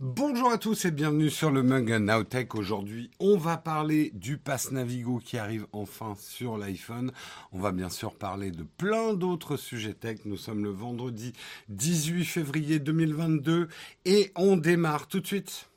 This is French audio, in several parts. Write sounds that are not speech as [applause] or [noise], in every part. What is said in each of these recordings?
Bonjour à tous et bienvenue sur le Mug Nowtech. Aujourd'hui, on va parler du Pass Navigo qui arrive enfin sur l'iPhone. On va bien sûr parler de plein d'autres sujets tech. Nous sommes le vendredi 18 février 2022 et on démarre tout de suite.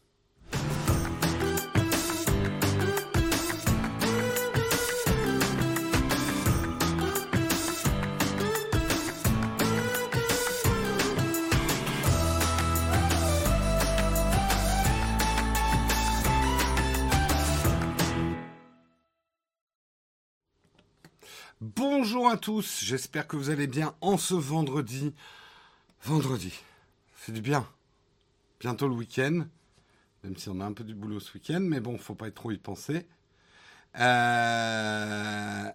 Bonjour à tous, j'espère que vous allez bien en ce vendredi. Vendredi, c'est du bien. Bientôt le week-end, même si on a un peu du boulot ce week-end, mais bon, faut pas trop y penser. Euh...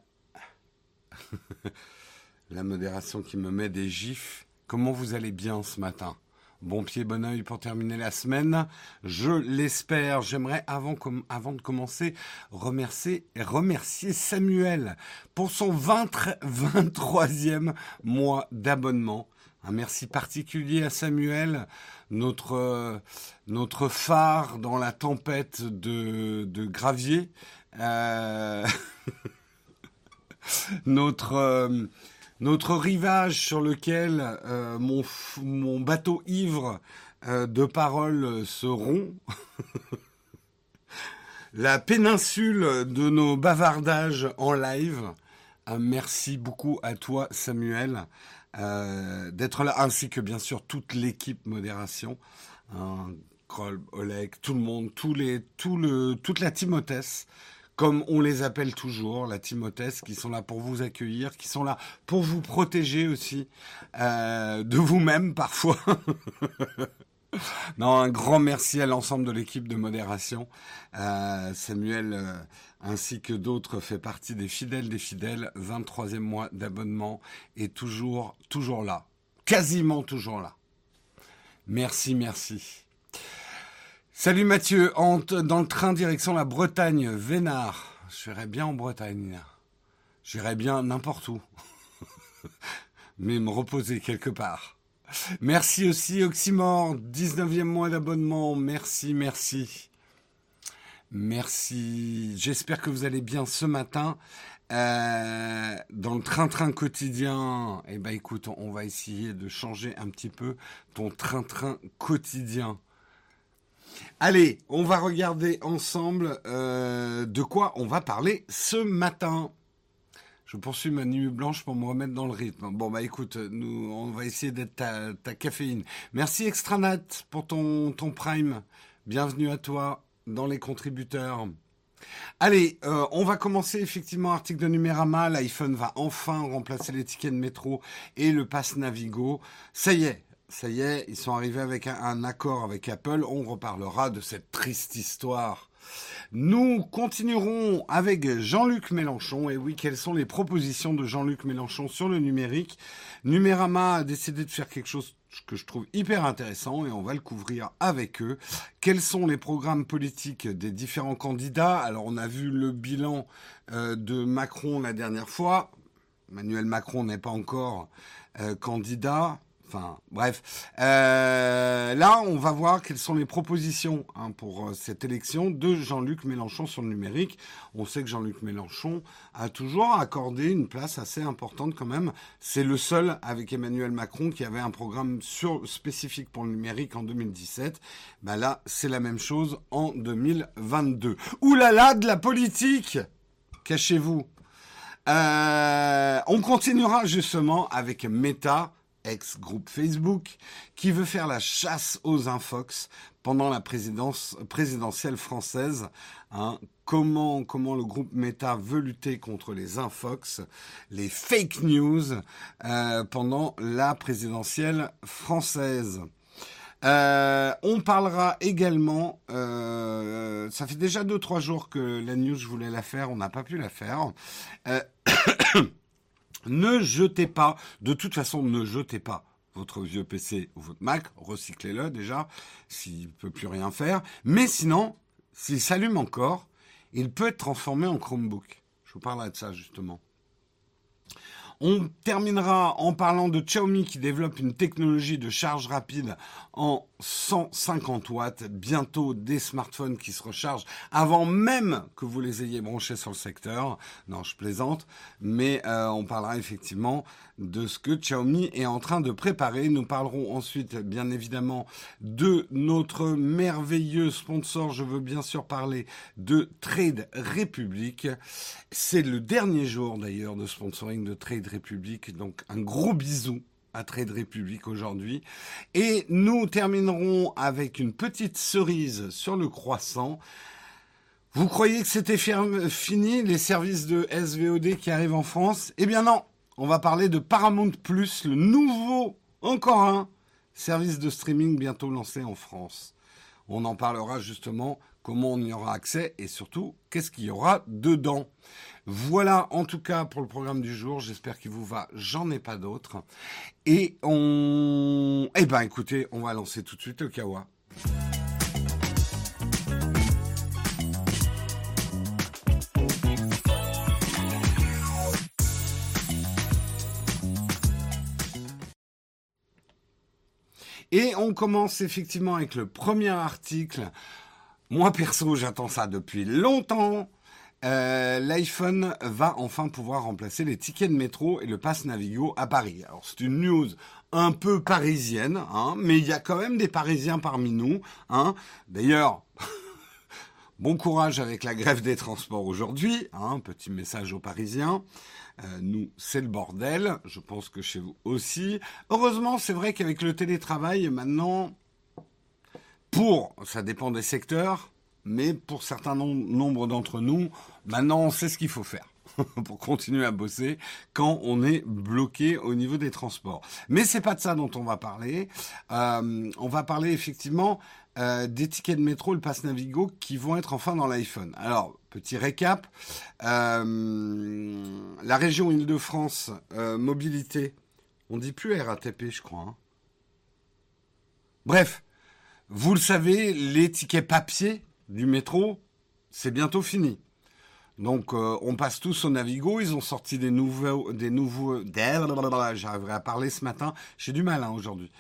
[laughs] La modération qui me met des gifs. Comment vous allez bien ce matin? Bon pied, bon oeil pour terminer la semaine. Je l'espère. J'aimerais, avant, de commencer, remercier, remercier Samuel pour son 23e mois d'abonnement. Un merci particulier à Samuel, notre, phare dans la tempête de, de gravier. Euh... [laughs] notre... Euh, notre rivage sur lequel euh, mon, mon, bateau ivre euh, de paroles se rompt, [laughs] la péninsule de nos bavardages en live. Merci beaucoup à toi, Samuel, euh, d'être là, ainsi que bien sûr toute l'équipe modération. Hein, Oleg, tout le monde, tous les, tout le, toute la Timothée comme on les appelle toujours, la Timothée, qui sont là pour vous accueillir, qui sont là pour vous protéger aussi euh, de vous-même parfois. [laughs] non, un grand merci à l'ensemble de l'équipe de modération. Euh, Samuel, euh, ainsi que d'autres, fait partie des fidèles des fidèles. 23e mois d'abonnement et toujours, toujours là. Quasiment toujours là. Merci, merci. Salut Mathieu, dans le train direction la Bretagne, Vénard. J'irais bien en Bretagne. J'irais bien n'importe où. [laughs] Mais me reposer quelque part. Merci aussi Oxymore, 19e mois d'abonnement. Merci, merci. Merci. J'espère que vous allez bien ce matin. Euh, dans le train-train quotidien, eh ben écoute, on va essayer de changer un petit peu ton train-train quotidien. Allez, on va regarder ensemble euh, de quoi on va parler ce matin. Je poursuis ma nuit blanche pour me remettre dans le rythme. Bon bah écoute, nous on va essayer d'être ta, caféine. Merci Extranat pour ton, prime. Bienvenue à toi dans les contributeurs. Allez, euh, on va commencer effectivement article de Numérama. L'iPhone va enfin remplacer les tickets de métro et le pass Navigo. Ça y est, ça y est, ils sont arrivés avec un, accord avec Apple. On reparlera de cette triste histoire. Nous continuerons avec Jean-Luc Mélenchon. Et oui, quelles sont les propositions de Jean-Luc Mélenchon sur le numérique? Numérama a décidé de faire quelque chose que je trouve hyper intéressant et on va le couvrir avec eux. Quels sont les programmes politiques des différents candidats? Alors on a vu le bilan euh, de Macron la dernière fois. Emmanuel Macron n'est pas encore euh, candidat. Enfin, bref. Euh, là, on va voir quelles sont les propositions hein, pour euh, cette élection de Jean-Luc Mélenchon sur le numérique. On sait que Jean-Luc Mélenchon a toujours accordé une place assez importante quand même. C'est le seul avec Emmanuel Macron qui avait un programme sur, spécifique pour le numérique en 2017. Bah là, c'est la même chose en 2022. Ouh là là, de la politique Cachez-vous. Euh, on continuera justement avec Meta ex-groupe Facebook, qui veut faire la chasse aux infox pendant la présidence, présidentielle française. Hein. Comment, comment le groupe Meta veut lutter contre les infox, les fake news, euh, pendant la présidentielle française. Euh, on parlera également, euh, ça fait déjà deux trois jours que la news je voulais la faire, on n'a pas pu la faire. [coughs] Ne jetez pas, de toute façon, ne jetez pas votre vieux PC ou votre Mac, recyclez-le déjà, s'il ne peut plus rien faire. Mais sinon, s'il s'allume encore, il peut être transformé en Chromebook. Je vous parlerai de ça justement. On terminera en parlant de Xiaomi qui développe une technologie de charge rapide en 150 watts, bientôt des smartphones qui se rechargent avant même que vous les ayez branchés sur le secteur. Non, je plaisante, mais euh, on parlera effectivement de ce que Xiaomi est en train de préparer. Nous parlerons ensuite, bien évidemment, de notre merveilleux sponsor. Je veux bien sûr parler de Trade Republic. C'est le dernier jour d'ailleurs de sponsoring de Trade Republic, donc un gros bisou à Trade Republic aujourd'hui. Et nous terminerons avec une petite cerise sur le croissant. Vous croyez que c'était fini, les services de SVOD qui arrivent en France? Eh bien non, on va parler de Paramount Plus, le nouveau, encore un, service de streaming bientôt lancé en France. On en parlera justement comment on y aura accès et surtout qu'est-ce qu'il y aura dedans. Voilà en tout cas pour le programme du jour. J'espère qu'il vous va. J'en ai pas d'autres. Et on... Eh ben écoutez, on va lancer tout de suite le Kawa. Et on commence effectivement avec le premier article. Moi perso, j'attends ça depuis longtemps. Euh, L'iPhone va enfin pouvoir remplacer les tickets de métro et le pass Navigo à Paris. Alors c'est une news un peu parisienne, hein, mais il y a quand même des Parisiens parmi nous. Hein. D'ailleurs, [laughs] bon courage avec la grève des transports aujourd'hui. Hein, petit message aux Parisiens. Euh, nous, c'est le bordel. Je pense que chez vous aussi. Heureusement, c'est vrai qu'avec le télétravail, maintenant, pour, ça dépend des secteurs, mais pour certains nombres d'entre nous, maintenant, on sait ce qu'il faut faire [laughs] pour continuer à bosser quand on est bloqué au niveau des transports. Mais c'est pas de ça dont on va parler. Euh, on va parler effectivement euh, des tickets de métro, le pass Navigo, qui vont être enfin dans l'iPhone. Alors, petit récap. Euh, la région Île-de-France, mobilité, on dit plus RATP, je crois. Hein. Bref, vous le savez, les tickets papier du métro, c'est bientôt fini. Donc euh, on passe tous au Navigo. Ils ont sorti des nouveaux, des nouveaux. J'arriverai à parler ce matin. J'ai du mal hein, aujourd'hui.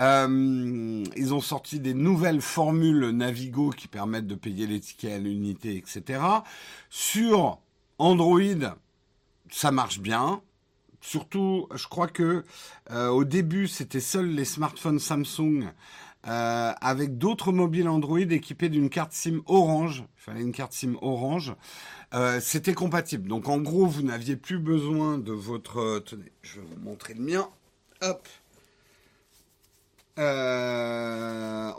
Euh, ils ont sorti des nouvelles formules Navigo qui permettent de payer les tickets à l'unité, etc. Sur Android, ça marche bien. Surtout, je crois que euh, au début, c'était seuls les smartphones Samsung euh, avec d'autres mobiles Android équipés d'une carte SIM orange. Il fallait une carte SIM orange. Euh, C'était compatible. Donc en gros, vous n'aviez plus besoin de votre... Euh, tenez, je vais vous montrer le mien. Hop.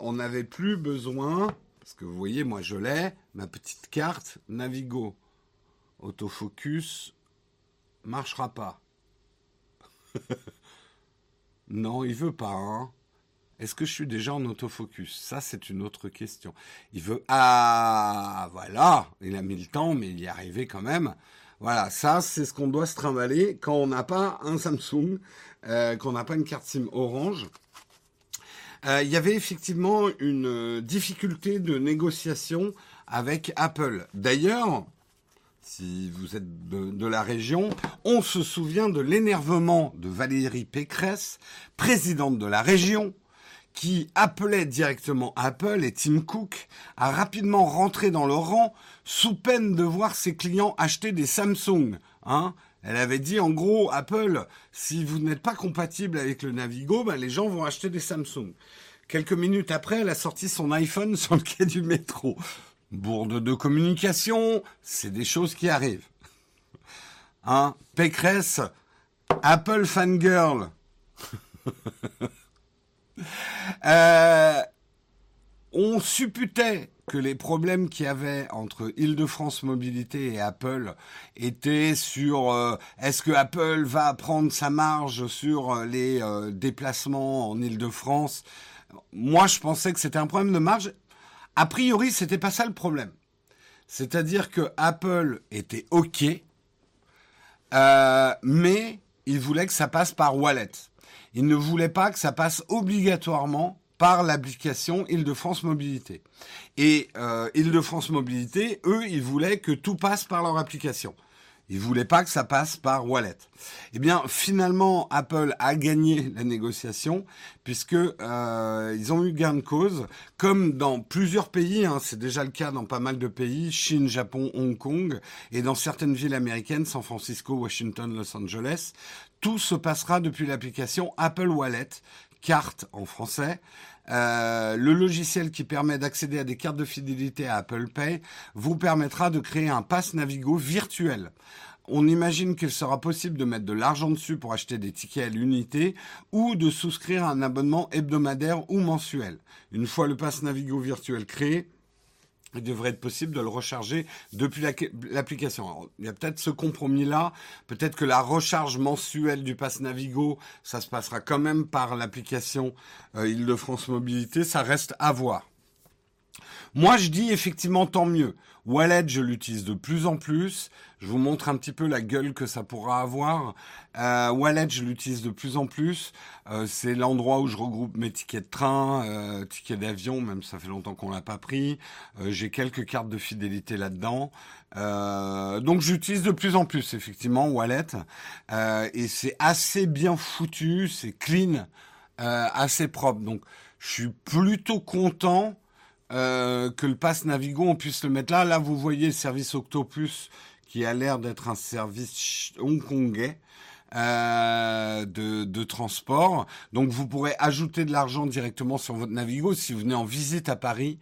On n'avait plus besoin, parce que vous voyez, moi je l'ai, ma petite carte Navigo. Autofocus marchera pas. [laughs] non, il veut pas. Hein. Est-ce que je suis déjà en autofocus? Ça, c'est une autre question. Il veut... Ah, voilà, il a mis le temps, mais il y est arrivé quand même. Voilà, ça, c'est ce qu'on doit se trimballer quand on n'a pas un Samsung, euh, qu'on n'a pas une carte SIM orange. Euh, il y avait effectivement une difficulté de négociation avec Apple. D'ailleurs, si vous êtes de, la région, on se souvient de l'énervement de Valérie Pécresse, présidente de la région, qui appelait directement Apple et Tim Cook à rapidement rentrer dans le rang sous peine de voir ses clients acheter des Samsung. Hein elle avait dit en gros, Apple, si vous n'êtes pas compatible avec le Navigo, ben, les gens vont acheter des Samsung. Quelques minutes après, elle a sorti son iPhone [laughs] sur le quai du métro. Bourde de communication, c'est des choses qui arrivent. Hein Pécresse, Apple fangirl. [laughs] Euh, on supputait que les problèmes qu'il y avait entre Île-de-France Mobilité et Apple étaient sur euh, est-ce que Apple va prendre sa marge sur euh, les déplacements en Île-de-France? Moi, je pensais que c'était un problème de marge. A priori, c'était pas ça le problème. C'est-à-dire que Apple était OK, mais il voulait que ça passe par Wallet. Il ne voulait pas que ça passe obligatoirement par l'application Île-de-France Mobilité. Et euh, Île-de-France Mobilité, eux, ils voulaient que tout passe par leur application. Ils voulaient pas que ça passe par wallet. Eh bien, finalement, Apple a gagné la négociation puisque euh, ils ont eu gain de cause, comme dans plusieurs pays. Hein, c'est déjà le cas dans pas mal de pays Chine, Japon, Hong Kong, et dans certaines villes américaines, San Francisco, Washington, Los Angeles. Tout se passera depuis l'application Apple Wallet, carte en français. Euh, le logiciel qui permet d'accéder à des cartes de fidélité à Apple Pay vous permettra de créer un pass Navigo virtuel. On imagine qu'il sera possible de mettre de l'argent dessus pour acheter des tickets à l'unité ou de souscrire un abonnement hebdomadaire ou mensuel. Une fois le pass Navigo virtuel créé, il devrait être possible de le recharger depuis l'application. Il y a peut-être ce compromis-là. Peut-être que la recharge mensuelle du pass Navigo, ça se passera quand même par l'application euh, Île-de-France Mobilité. Ça reste à voir. Moi, je dis effectivement tant mieux. Wallet, je l'utilise de plus en plus. Je vous montre un petit peu la gueule que ça pourra avoir. Euh, Wallet, je l'utilise de plus en plus. Euh, c'est l'endroit où je regroupe mes tickets de train, euh, tickets d'avion, même ça fait longtemps qu'on l'a pas pris. J'ai quelques cartes de fidélité là-dedans. Donc j'utilise de plus en plus effectivement Wallet. et c'est assez bien foutu, c'est clean, assez propre. Donc je suis plutôt content euh, que le pass Navigo, on puisse le mettre là. Là, vous voyez le service Octopus qui a l'air d'être un service hongkongais. Euh, de, transport. Donc vous pourrez ajouter de l'argent directement sur votre Navigo si vous venez en visite à Paris.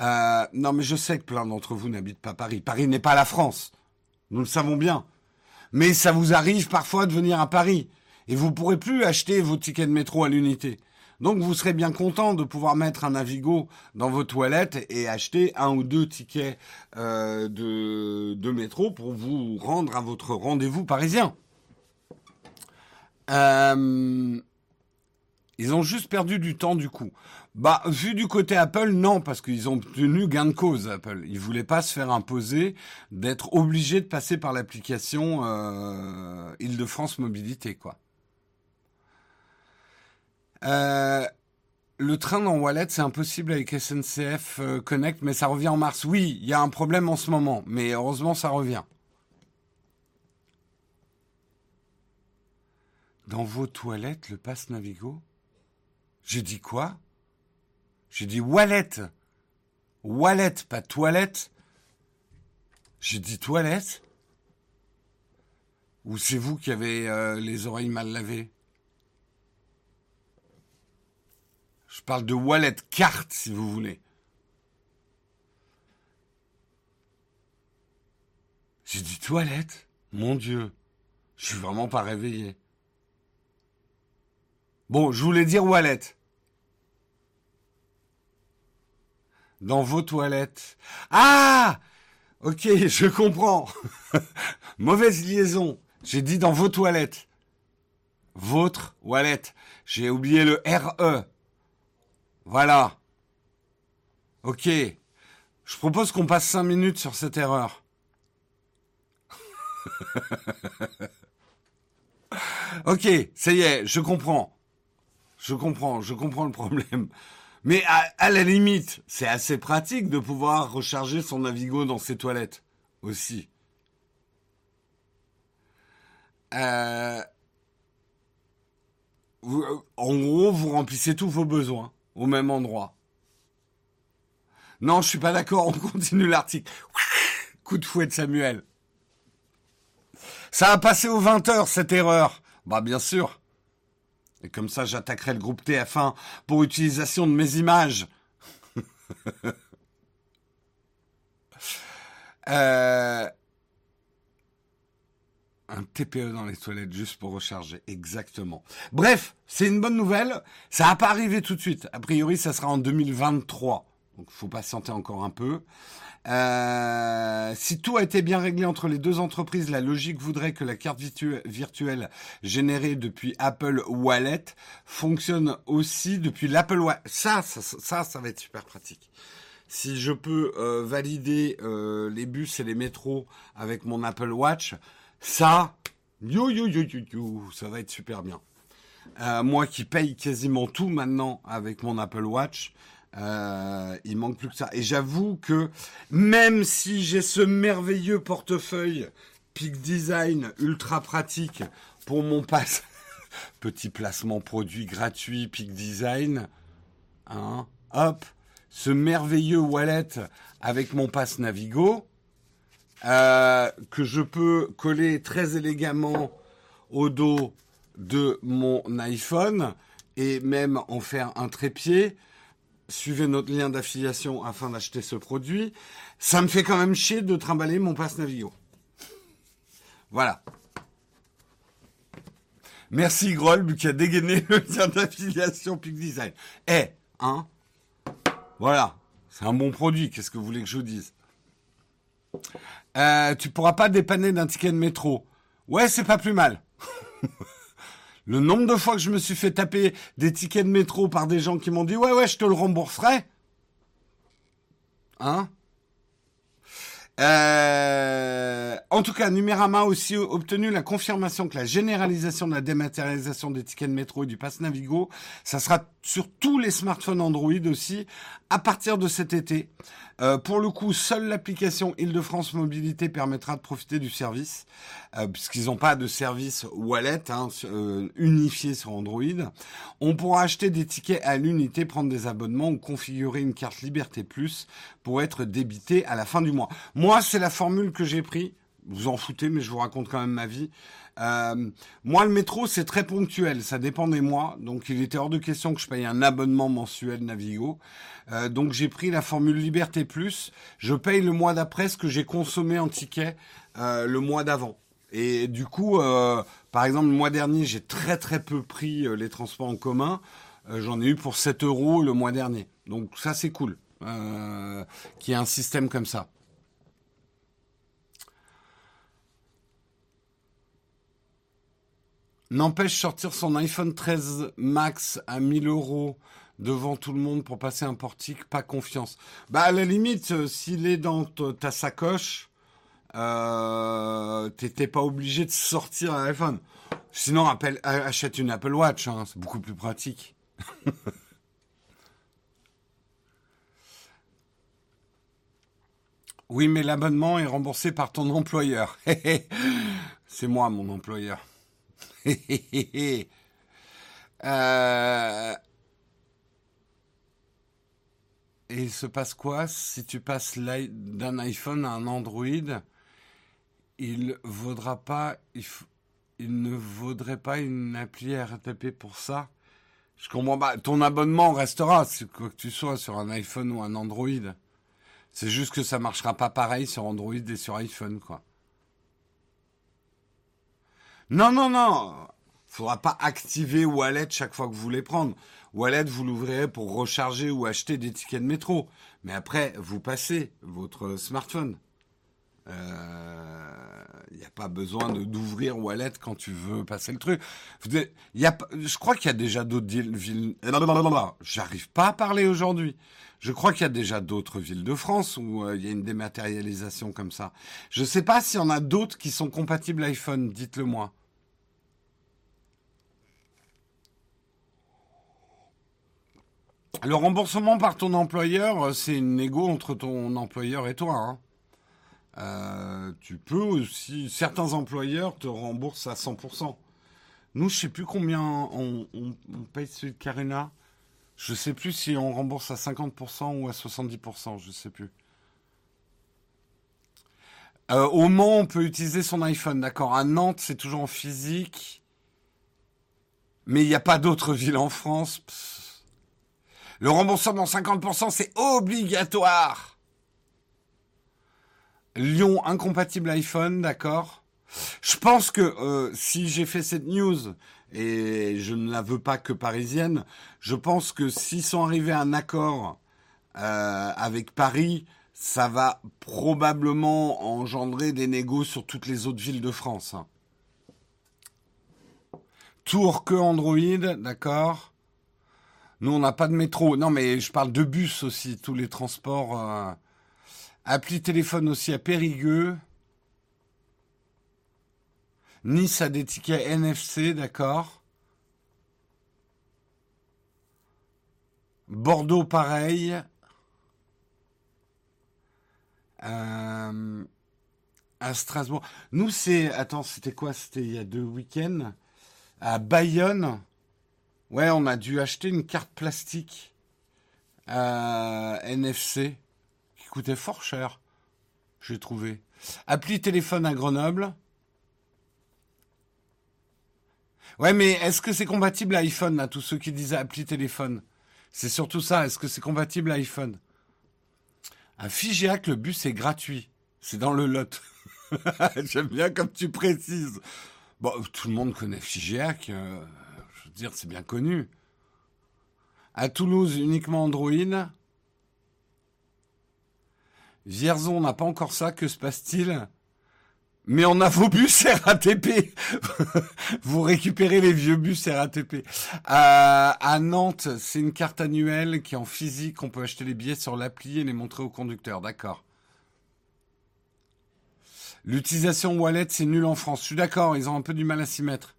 Euh, non mais je sais que plein d'entre vous n'habitent pas Paris. Paris n'est pas la France. Nous le savons bien. Mais ça vous arrive parfois de venir à Paris. Et vous pourrez plus acheter vos tickets de métro à l'unité. Donc vous serez bien content de pouvoir mettre un Navigo dans vos toilettes et acheter un ou deux tickets euh, de, métro pour vous rendre à votre rendez-vous parisien. Euh, ils ont juste perdu du temps du coup. Bah, vu du côté Apple, non, parce qu'ils ont obtenu gain de cause, Apple. Ils voulaient pas se faire imposer d'être obligés de passer par l'application euh, Île-de-France Mobilité, quoi. Euh, le train dans Wallet, c'est impossible avec SNCF euh, Connect, mais ça revient en mars. Oui, il y a un problème en ce moment, mais heureusement, ça revient. Dans vos toilettes, le passe Navigo? J'ai dit quoi? J'ai dit wallet. Wallet, pas toilette. J'ai dit toilette Ou c'est vous qui avez euh, les oreilles mal lavées? Je parle de wallet carte, si vous voulez. J'ai dit toilette? Mon Dieu, je suis vraiment pas réveillé. Bon, je voulais dire wallet. Dans vos toilettes. Ah Ok, [laughs] je comprends. [laughs] Mauvaise liaison. J'ai dit dans vos toilettes. Votre wallet. J'ai oublié le RE. Voilà. Ok. Je propose qu'on passe cinq minutes sur cette erreur. [laughs] ok, ça y est, je comprends. Je comprends, je comprends le problème. Mais à, la limite, c'est assez pratique de pouvoir recharger son Navigo dans ses toilettes aussi. Euh, en gros, vous remplissez tous vos besoins au même endroit. Non, je suis pas d'accord, on continue l'article. [laughs] Coup de fouet de Samuel. Ça a passé aux 20 heures, cette erreur. Bah, bien sûr. Et comme ça, j'attaquerai le groupe TF1 pour utilisation de mes images. [laughs] euh, un TPE dans les toilettes juste pour recharger. Exactement. Bref, c'est une bonne nouvelle. Ça n'a pas arrivé tout de suite. A priori, ça sera en 2023. Donc, il faut patienter encore un peu. Euh, si tout a été bien réglé entre les deux entreprises, la logique voudrait que la carte virtuelle générée depuis Apple Wallet fonctionne aussi depuis l'Apple Wallet. Ça, ça, ça, va être super pratique. Si je peux euh, valider euh, les bus et les métros avec mon Apple Watch, ça, yo, yo, yo, yo, yo, ça va être super bien. Euh, moi qui paye quasiment tout maintenant avec mon Apple Watch, euh, il manque plus que ça. Et j'avoue que même si j'ai ce merveilleux portefeuille Peak Design ultra pratique pour mon pass. [laughs] Petit placement produit gratuit Peak Design. Hein, hop, ce merveilleux wallet avec mon pass Navigo euh, que je peux coller très élégamment au dos de mon iPhone et même en faire un trépied. Suivez notre lien d'affiliation afin d'acheter ce produit. Ça me fait quand même chier de trimballer mon passe Navigo. Voilà. Merci Groll qui a dégainé le lien d'affiliation Peak Design. Eh, hein? Voilà. C'est un bon produit. Qu'est-ce que vous voulez que je vous dise? Euh, Tu pourras pas dépanner d'un ticket de métro. Ouais, c'est pas plus mal. [laughs] Le nombre de fois que je me suis fait taper des tickets de métro par des gens qui m'ont dit ouais ouais je te le rembourserai. Hein? Euh, en tout cas, Numérama a aussi obtenu la confirmation que la généralisation de la dématérialisation des tickets de métro et du pass Navigo, ça sera sur tous les smartphones Android aussi à partir de cet été. Euh, pour le coup, seule l'application Île-de-France Mobilité permettra de profiter du service, euh, puisqu'ils n'ont pas de service wallet hein, euh, unifié sur Android. On pourra acheter des tickets à l'unité, prendre des abonnements ou configurer une carte Liberté Plus pour être débité à la fin du mois. Moi, c'est la formule que j'ai pris. Vous en foutez, mais je vous raconte quand même ma vie. Euh, moi, le métro, c'est très ponctuel. Ça dépend des mois. Donc, il était hors de question que je paye un abonnement mensuel Navigo. Euh, donc, j'ai pris la formule Liberté Plus. Je paye le mois d'après ce que j'ai consommé en ticket euh, le mois d'avant. Et du coup, par exemple, le mois dernier, j'ai très très peu pris les transports en commun. J'en ai eu pour 7 euros le mois dernier. Donc, ça, c'est cool. qu'il y ait un système comme ça. N'empêche sortir son iPhone 13 Max à 1000 euros devant tout le monde pour passer un portique, pas confiance. Bah à la limite, euh, s'il est dans ta sacoche, euh, t'étais pas obligé de sortir un iPhone. Sinon, achète une Apple Watch, hein, c'est beaucoup plus pratique. [laughs] oui, mais l'abonnement est remboursé par ton employeur. [laughs] c'est moi, mon employeur. [laughs] Euh, et il se passe quoi si tu passes d'un iPhone à un Android? Il ne vaudrait pas une appli RTP pour ça? Je comprends. Ton abonnement restera, quoi que tu sois sur un iPhone ou un Android. C'est juste que ça marchera pas pareil sur Android et sur iPhone, quoi. Non, non, non. Faudra pas activer Wallet chaque fois que vous voulez prendre. Wallet, vous l'ouvrirez pour recharger ou acheter des tickets de métro. Mais après, vous passez votre smartphone. Il euh, n'y a pas besoin d'ouvrir Wallet quand tu veux passer le truc. Y a, je crois qu'il y a déjà d'autres villes. J'arrive pas à parler aujourd'hui. Je crois qu'il y a déjà d'autres villes de France où euh, il y a une dématérialisation comme ça. Je ne sais pas s'il y en a d'autres qui sont compatibles iPhone. Dites-le moi. Le remboursement par ton employeur, euh, c'est une négo entre ton employeur et toi. Hein. Euh, tu peux aussi, certains employeurs te remboursent à 100%. Nous, je sais plus combien on, paye celui de Carina. Je sais plus si on rembourse à 50% ou à 70%, je sais plus. Euh, au Mans, on peut utiliser son iPhone, d'accord. À Nantes, c'est toujours en physique. Mais il n'y a pas d'autres villes en France. Le remboursement 50%, c'est obligatoire. Lyon incompatible iPhone, d'accord. Je pense que euh, si j'ai fait cette news et je ne la veux pas que parisienne, je pense que s'ils sont arrivés à un accord euh, avec Paris, ça va probablement engendrer des négos sur toutes les autres villes de France. Tour que Android, d'accord. Nous, on n'a pas de métro. Non, mais je parle de bus aussi, tous les transports. Euh, appli téléphone aussi à Périgueux. Nice a des tickets NFC, d'accord. Bordeaux, pareil. Euh, À Strasbourg. Nous, c'est. Attends, c'était quoi? C'était il y a deux week-ends. À Bayonne. Ouais, on a dû acheter une carte plastique à NFC qui coûtait fort cher. J'ai trouvé. Appli téléphone à Grenoble. Ouais, mais est-ce que c'est compatible à iPhone, à tous ceux qui disent appli téléphone? C'est surtout ça. Est-ce que c'est compatible à iPhone? À Figeac, le bus est gratuit. C'est dans le lot. [laughs] J'aime bien comme tu précises. Bon, tout le monde connaît Figeac. Euh, dire, c'est bien connu. À Toulouse, uniquement Android. Vierzon n'a pas encore ça. Que se passe-t-il? Mais on a vos bus RATP. [laughs] Vous récupérez les vieux bus RATP. à Nantes, c'est une carte annuelle qui est en physique. On peut acheter les billets sur l'appli et les montrer au conducteur. D'accord. L'utilisation wallet, c'est nul en France. Je suis d'accord, ils ont un peu du mal à s'y mettre.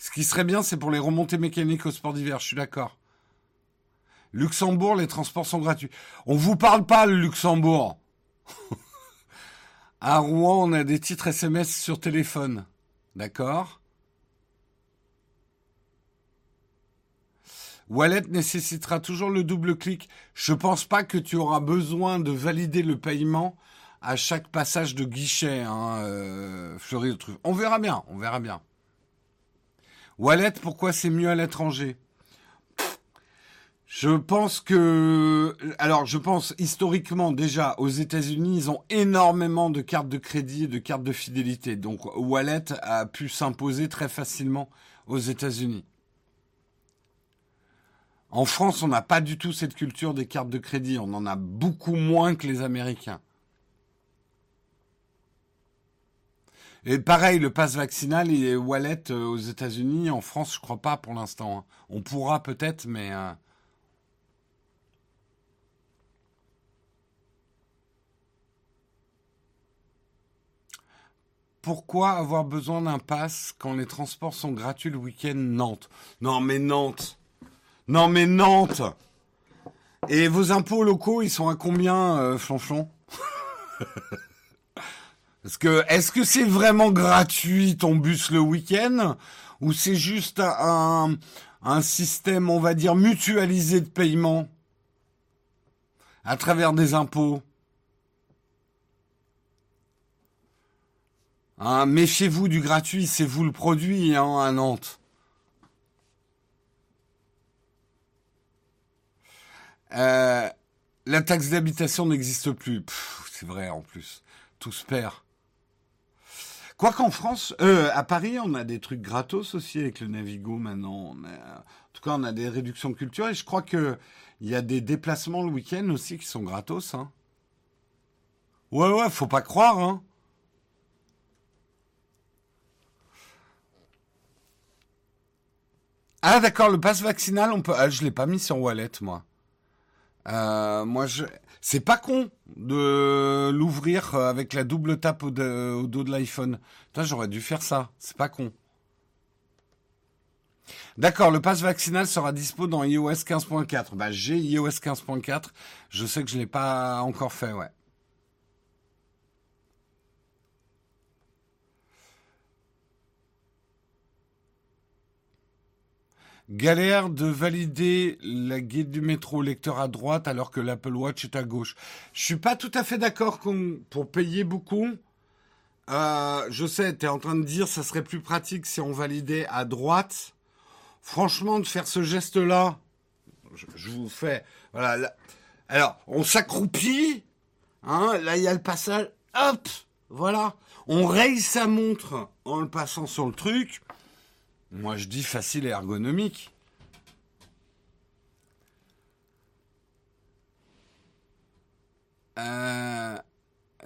Ce qui serait bien, c'est pour les remontées mécaniques au sport d'hiver. Je suis d'accord. Luxembourg, les transports sont gratuits. On vous parle pas le Luxembourg. [laughs] à Rouen, on a des titres SMS sur téléphone. D'accord? Wallet nécessitera toujours le double clic. Je pense pas que tu auras besoin de valider le paiement à chaque passage de guichet, hein, euh, Fleury de On verra bien, on verra bien. Wallet, pourquoi c'est mieux à l'étranger? Je pense que, alors je pense historiquement déjà aux États-Unis, ils ont énormément de cartes de crédit et de cartes de fidélité. Donc Wallet a pu s'imposer très facilement aux États-Unis. En France, on n'a pas du tout cette culture des cartes de crédit. On en a beaucoup moins que les Américains. Et pareil, le pass vaccinal et wallet euh, aux États-Unis, en France, je crois pas pour l'instant. Hein. On pourra peut-être, mais. Euh, Pourquoi avoir besoin d'un pass quand les transports sont gratuits le week-end Nantes? Non mais Nantes Non mais Nantes Et vos impôts locaux, ils sont à combien, euh, Flonchon [laughs] Parce que est-ce que c'est vraiment gratuit ton bus le week-end? Ou c'est juste un, système, on va dire, mutualisé de paiement? À travers des impôts? Hein, Méfiez-vous du gratuit, c'est vous le produit hein, à Nantes. Euh, la taxe d'habitation n'existe plus. C'est vrai en plus. Tout se perd. Quoi qu'en France, euh, à Paris, on a des trucs gratos aussi avec le Navigo maintenant. en tout cas, on a des réductions culturelles. Je crois que il y a des déplacements le week-end aussi qui sont gratos. Hein. Ouais, ouais, faut pas croire. Hein. Ah d'accord, le pass vaccinal, on peut. Ah, je l'ai pas mis sur Wallet, moi. Euh, moi, je. C'est pas con de l'ouvrir avec la double tape au, dos de l'iPhone. J'aurais dû faire ça. C'est pas con. D'accord, le pass vaccinal sera dispo dans iOS 15.4. Bah, j'ai iOS 15.4. Je sais que je l'ai pas encore fait, ouais. Galère de valider la guide du métro lecteur à droite alors que l'Apple Watch est à gauche. Je suis pas tout à fait d'accord pour payer beaucoup. Euh, je sais, tu es en train de dire ça serait plus pratique si on validait à droite. Franchement, de faire ce geste-là, je, vous fais. Voilà. alors, on s'accroupit. Hein, là, il y a le passage. Hop Voilà. On raye sa montre en le passant sur le truc. Moi, je dis facile et ergonomique. Euh,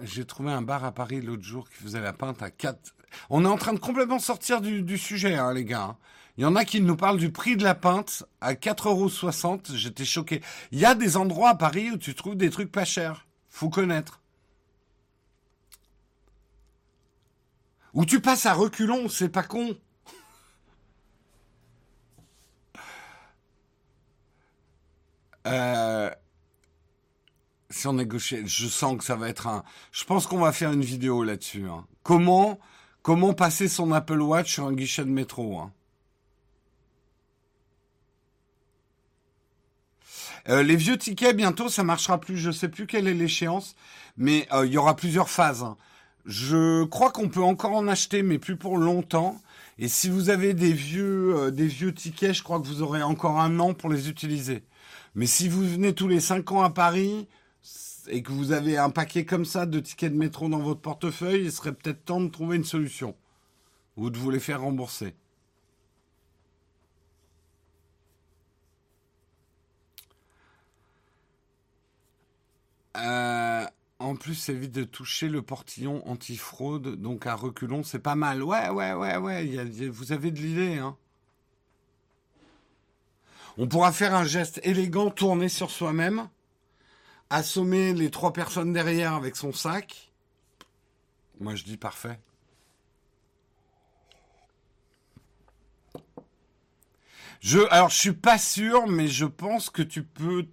j'ai trouvé un bar à Paris l'autre jour qui faisait la pinte à 4. On est en train de complètement sortir du, sujet, hein, les gars. Il y en a qui nous parlent du prix de la pinte à 4,60 euros. J'étais choqué. Il y a des endroits à Paris où tu trouves des trucs pas chers. Faut connaître. Où tu passes à reculons, c'est pas con. Euh, Si on négocie, je sens que ça va être un. Je pense qu'on va faire une vidéo là-dessus. Hein. Comment comment passer son Apple Watch sur un guichet de métro hein. Euh, les vieux tickets, bientôt, ça marchera plus. Je sais plus quelle est l'échéance, mais euh, il y aura plusieurs phases. Hein. Je crois qu'on peut encore en acheter, mais plus pour longtemps. Et si vous avez des vieux, des vieux tickets, je crois que vous aurez encore un an pour les utiliser. Mais si vous venez tous les cinq ans à Paris et que vous avez un paquet comme ça de tickets de métro dans votre portefeuille, il serait peut-être temps de trouver une solution ou de vous les faire rembourser. Euh, en plus, ça évite de toucher le portillon anti-fraude, donc à reculons, c'est pas mal. Ouais, ouais, ouais, ouais, vous avez de l'idée, hein. On pourra faire un geste élégant, tourner sur soi-même, assommer les trois personnes derrière avec son sac. Moi, je dis parfait. Je, alors, je suis pas sûr, mais je pense que tu peux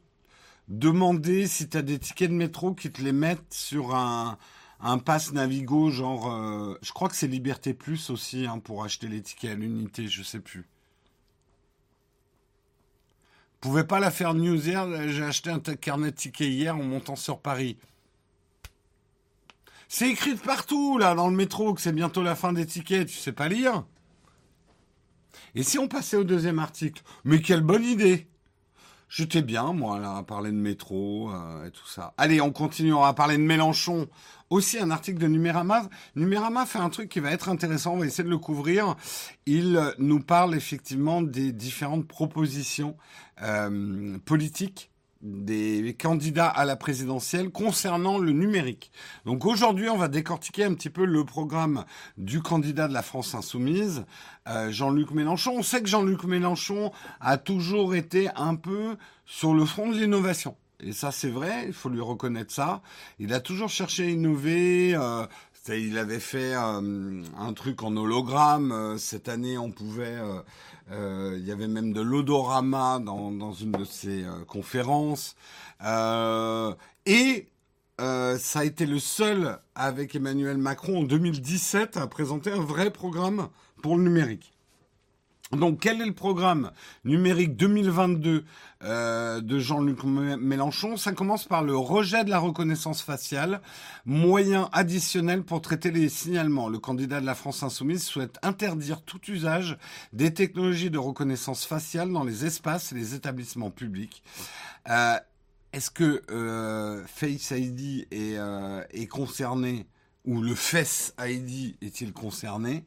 demander si tu as des tickets de métro qui te les mettent sur un, un pass Navigo, genre, euh, je crois que c'est Liberté Plus aussi hein, pour acheter les tickets à l'unité, je sais plus. Pouvez pas la faire news hier, j'ai acheté un carnet de tickets hier en montant sur Paris. C'est écrit partout, là, dans le métro, que c'est bientôt la fin des tickets, tu sais pas lire. Et si on passait au deuxième article? Mais quelle bonne idée J'étais bien, moi, là, à parler de métro euh, et tout ça. Allez, on continue, on va parler de Mélenchon. Aussi un article de Numérama. Numérama fait un truc qui va être intéressant, on va essayer de le couvrir. Il nous parle effectivement des différentes propositions euh, politiques des candidats à la présidentielle concernant le numérique. Donc aujourd'hui, on va décortiquer un petit peu le programme du candidat de la France insoumise, euh, Jean-Luc Mélenchon. On sait que Jean-Luc Mélenchon a toujours été un peu sur le front de l'innovation. Et ça, c'est vrai, il faut lui reconnaître ça. Il a toujours cherché à innover. Euh, il avait fait euh, un truc en hologramme. cette année, on pouvait euh, il y avait même de l'odorama dans, une de ses euh, conférences. Euh, et ça a été le seul avec Emmanuel Macron en 2017 à présenter un vrai programme pour le numérique. Donc, quel est le programme numérique 2022 euh, de Jean-Luc Mélenchon? Ça commence par le rejet de la reconnaissance faciale, moyen additionnel pour traiter les signalements. Le candidat de la France insoumise souhaite interdire tout usage des technologies de reconnaissance faciale dans les espaces et les établissements publics. Euh, Est-ce que euh, Face ID est, concerné ou le Face ID est-il concerné?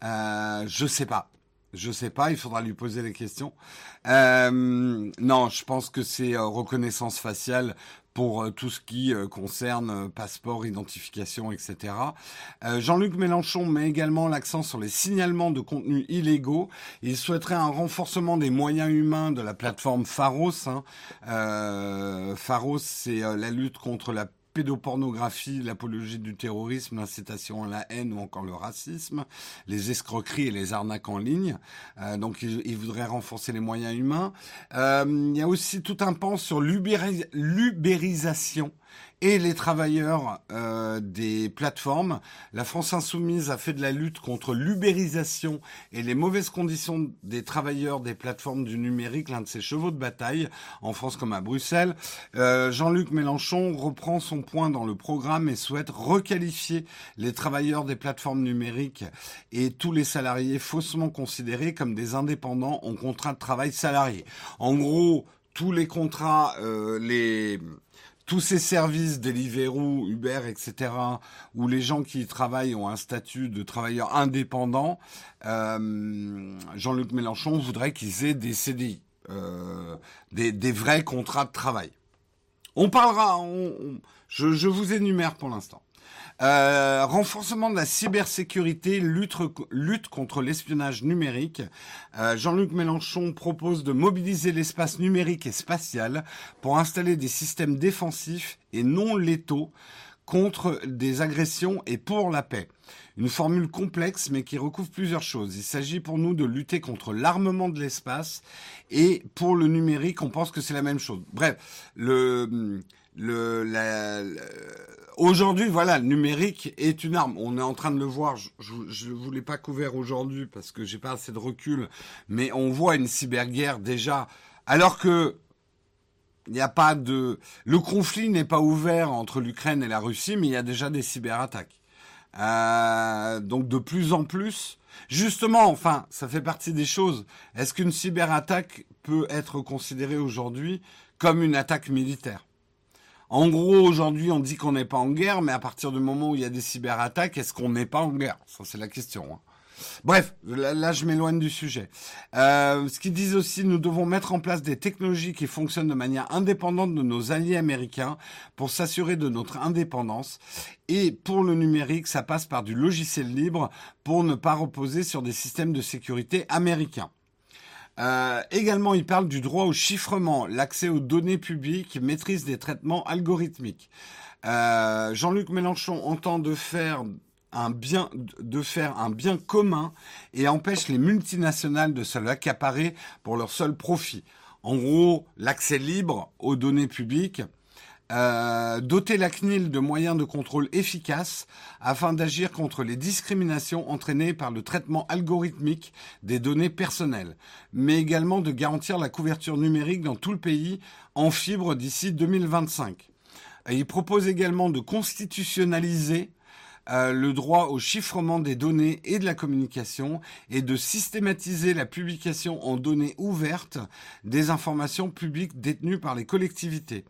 Je sais pas. Je sais pas, il faudra lui poser les questions. Euh, non, je pense que c'est euh, reconnaissance faciale pour euh, tout ce qui concerne passeport, identification, etc. Jean-Luc Mélenchon met également l'accent sur les signalements de contenus illégaux. Il souhaiterait un renforcement des moyens humains de la plateforme Pharos. Hein. Pharos, c'est la lutte contre la pédopornographie, l'apologie du terrorisme, l'incitation à la haine ou encore le racisme, les escroqueries et les arnaques en ligne. Euh, donc il, voudrait renforcer les moyens humains. Euh, il y a aussi tout un pan sur l'ubérisation et les travailleurs euh, des plateformes. La France insoumise a fait de la lutte contre l'ubérisation et les mauvaises conditions des travailleurs des plateformes du numérique l'un de ses chevaux de bataille, en France comme à Bruxelles. Euh, Jean-Luc Mélenchon reprend son point dans le programme et souhaite requalifier les travailleurs des plateformes numériques et tous les salariés faussement considérés comme des indépendants en contrat de travail salarié. En gros, tous les contrats, euh, les tous ces services, Deliveroo, Uber, etc., où les gens qui travaillent ont un statut de travailleur indépendant, euh, Jean-Luc Mélenchon voudrait qu'ils aient des CDI, euh, des, vrais contrats de travail. On parlera, on, je vous énumère pour l'instant. Euh, renforcement de la cybersécurité, lutte, lutte contre l'espionnage numérique. Euh, Jean-Luc Mélenchon propose de mobiliser l'espace numérique et spatial pour installer des systèmes défensifs et non létaux contre des agressions et pour la paix. Une formule complexe mais qui recouvre plusieurs choses. Il s'agit pour nous de lutter contre l'armement de l'espace et pour le numérique, on pense que c'est la même chose. Bref, le, le, aujourd'hui, voilà, le numérique est une arme. On est en train de le voir. Je ne vous l'ai pas couvert aujourd'hui parce que j'ai pas assez de recul, mais on voit une cyberguerre déjà, alors que il n'y a pas de, le conflit n'est pas ouvert entre l'Ukraine et la Russie, mais il y a déjà des cyberattaques. Euh, donc de plus en plus, justement, enfin, ça fait partie des choses. Est-ce qu'une cyberattaque peut être considérée aujourd'hui comme une attaque militaire? En gros, aujourd'hui, on dit qu'on n'est pas en guerre, mais à partir du moment où il y a des cyberattaques, est-ce qu'on n'est pas en guerre? Ça, c'est la question. Hein. Bref, là, je m'éloigne du sujet. Euh, ce qu'ils disent aussi, nous devons mettre en place des technologies qui fonctionnent de manière indépendante de nos alliés américains pour s'assurer de notre indépendance. Et pour le numérique, ça passe par du logiciel libre pour ne pas reposer sur des systèmes de sécurité américains. Euh, également, il parle du droit au chiffrement, l'accès aux données publiques, maîtrise des traitements algorithmiques. Euh, Jean-Luc Mélenchon entend de faire un bien, de faire un bien commun et empêche les multinationales de se l'accaparer pour leur seul profit. En gros, l'accès libre aux données publiques, euh, doter la CNIL de moyens de contrôle efficaces afin d'agir contre les discriminations entraînées par le traitement algorithmique des données personnelles, mais également de garantir la couverture numérique dans tout le pays en fibre d'ici 2025. il propose également de constitutionnaliser euh, le droit au chiffrement des données et de la communication et de systématiser la publication en données ouvertes des informations publiques détenues par les collectivités.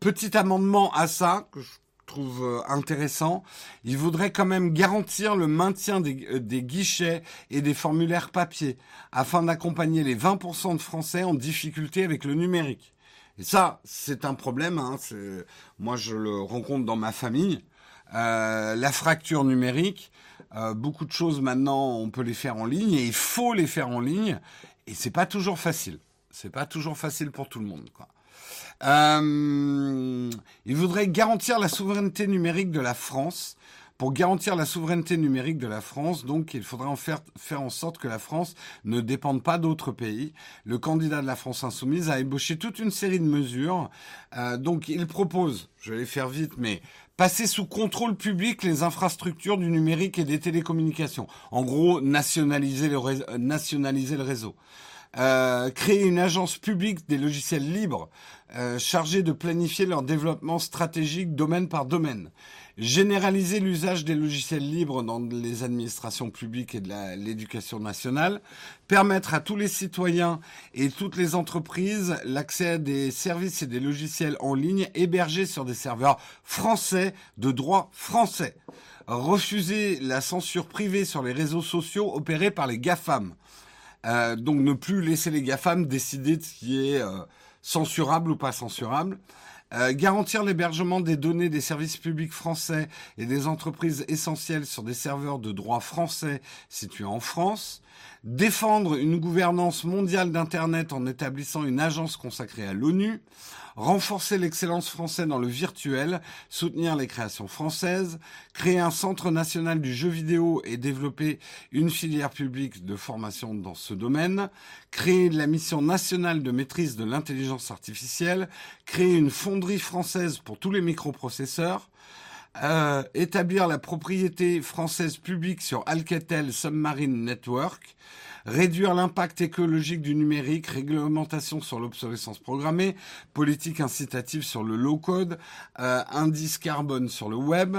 Petit amendement à ça que je trouve euh, intéressant, il voudrait quand même garantir le maintien des, euh, guichets et des formulaires papier afin d'accompagner les 20% de Français en difficulté avec le numérique. Et ça, c'est un problème. Hein, moi, je le rencontre dans ma famille. Euh, la fracture numérique, euh, beaucoup de choses maintenant, on peut les faire en ligne et il faut les faire en ligne. Et c'est pas toujours facile. C'est pas toujours facile pour tout le monde. Quoi. Euh, il voudrait garantir la souveraineté numérique de la France. Pour garantir la souveraineté numérique de la France, donc, il faudrait en faire, faire en sorte que la France ne dépende pas d'autres pays. Le candidat de la France insoumise a ébauché toute une série de mesures. Euh, donc, il propose, je vais faire vite, mais passer sous contrôle public les infrastructures du numérique et des télécommunications. En gros, nationaliser le, réseau, nationaliser le réseau. Euh, créer une agence publique des logiciels libres euh, chargée de planifier leur développement stratégique domaine par domaine. Généraliser l'usage des logiciels libres dans les administrations publiques et de l'éducation nationale, permettre à tous les citoyens et toutes les entreprises l'accès à des services et des logiciels en ligne hébergés sur des serveurs français de droit français, refuser la censure privée sur les réseaux sociaux opérée par les GAFAM. Euh, donc ne plus laisser les GAFAM décider de ce qui est euh, censurable ou pas censurable. Euh, garantir l'hébergement des données des services publics français et des entreprises essentielles sur des serveurs de droit français situés en France, défendre une gouvernance mondiale d'Internet en établissant une agence consacrée à l'ONU, renforcer l'excellence française dans le virtuel, soutenir les créations françaises, créer un centre national du jeu vidéo et développer une filière publique de formation dans ce domaine, créer la mission nationale de maîtrise de l'intelligence artificielle, créer une fonderie française pour tous les microprocesseurs, euh, établir la propriété française publique sur Alcatel Submarine Network, réduire l'impact écologique du numérique, réglementation sur l'obsolescence programmée, politique incitative sur le low-code, euh, indice carbone sur le web,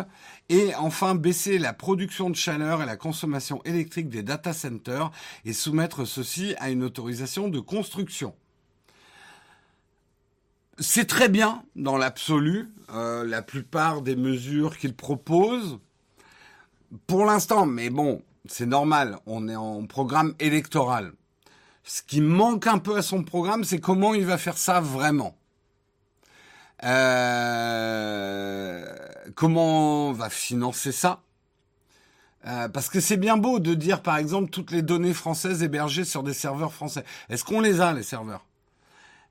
et enfin baisser la production de chaleur et la consommation électrique des data centers et soumettre ceci à une autorisation de construction. C'est très bien dans l'absolu, euh, la plupart des mesures qu'il propose. Pour l'instant, mais bon, c'est normal, on est en programme électoral. Ce qui manque un peu à son programme, c'est comment il va faire ça vraiment. Euh, comment on va financer ça? Euh, parce que c'est bien beau de dire, par exemple, toutes les données françaises hébergées sur des serveurs français. Est-ce qu'on les a, les serveurs?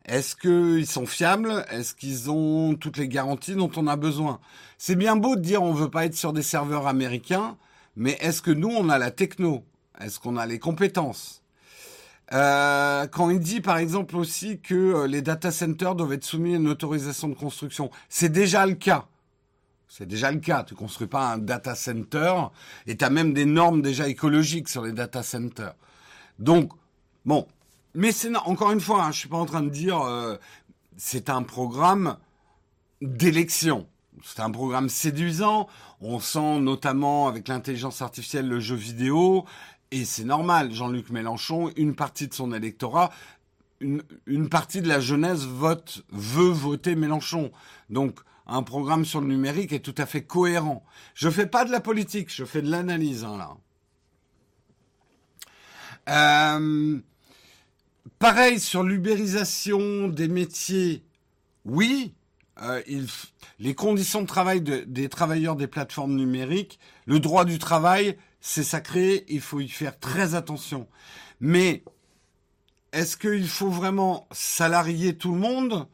Est-ce qu'ils sont fiables? Est-ce qu'ils ont toutes les garanties dont on a besoin? C'est bien beau de dire on veut pas être sur des serveurs américains, mais est-ce que nous on a la techno? Est-ce qu'on a les compétences? Euh, quand il dit par exemple aussi que euh, les data centers doivent être soumis à une autorisation de construction, c'est déjà le cas. C'est déjà le cas. Tu construis pas un data center et tu as même des normes déjà écologiques sur les data centers. Donc, bon. Mais c'est encore une fois, hein, je suis pas en train de dire euh, c'est un programme d'élection. C'est un programme séduisant. On sent notamment avec l'intelligence artificielle le jeu vidéo. Et c'est normal, Jean-Luc Mélenchon, une partie de son électorat, une, partie de la jeunesse vote, veut voter Mélenchon. Donc, un programme sur le numérique est tout à fait cohérent. Je fais pas de la politique, je fais de l'analyse hein, là. Euh, pareil sur l'ubérisation des métiers. Oui, euh, il, les conditions de travail de, des travailleurs des plateformes numériques, le droit du travail, c'est sacré, il faut y faire très attention. Mais est-ce qu'il faut vraiment salarier tout le monde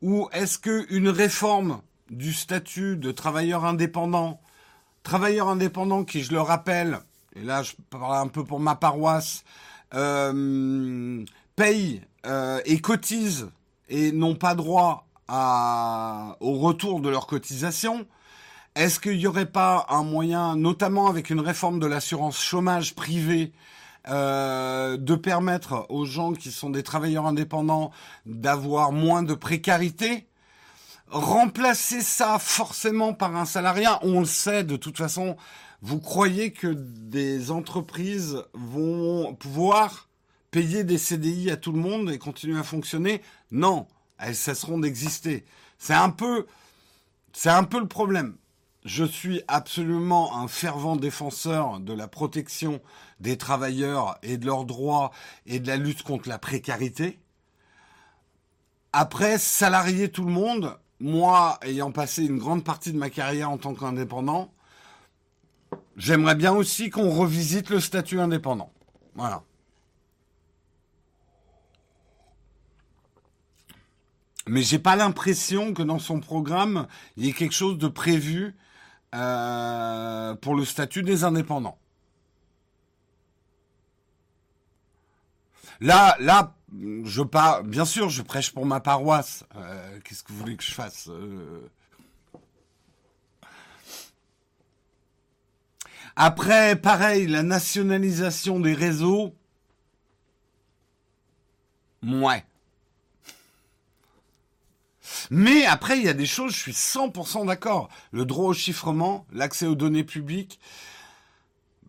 ou est-ce qu'une réforme du statut de travailleur indépendant, travailleur indépendant qui, je le rappelle, et là je parle un peu pour ma paroisse, euh, paye euh, et cotise et n'ont pas droit à, au retour de leur cotisation, est-ce qu'il n'y aurait pas un moyen, notamment avec une réforme de l'assurance chômage privée, euh, de permettre aux gens qui sont des travailleurs indépendants d'avoir moins de précarité remplacer ça forcément par un salariat, on le sait de toute façon, vous croyez que des entreprises vont pouvoir payer des CDI à tout le monde et continuer à fonctionner? Non, elles cesseront d'exister. C'est un peu, c'est un peu le problème. Je suis absolument un fervent défenseur de la protection des travailleurs et de leurs droits et de la lutte contre la précarité. Après, salarier tout le monde, moi, ayant passé une grande partie de ma carrière en tant qu'indépendant, j'aimerais bien aussi qu'on revisite le statut indépendant. Voilà. Mais j'ai pas l'impression que dans son programme, il y ait quelque chose de prévu euh, pour le statut des indépendants. Là, là, je pas, bien sûr, je prêche pour ma paroisse. Euh, qu'est-ce que vous voulez que je fasse euh? Après, pareil, la nationalisation des réseaux. Ouais. Mais après, il y a des choses, je suis 100% d'accord. Le droit au chiffrement, l'accès aux données publiques,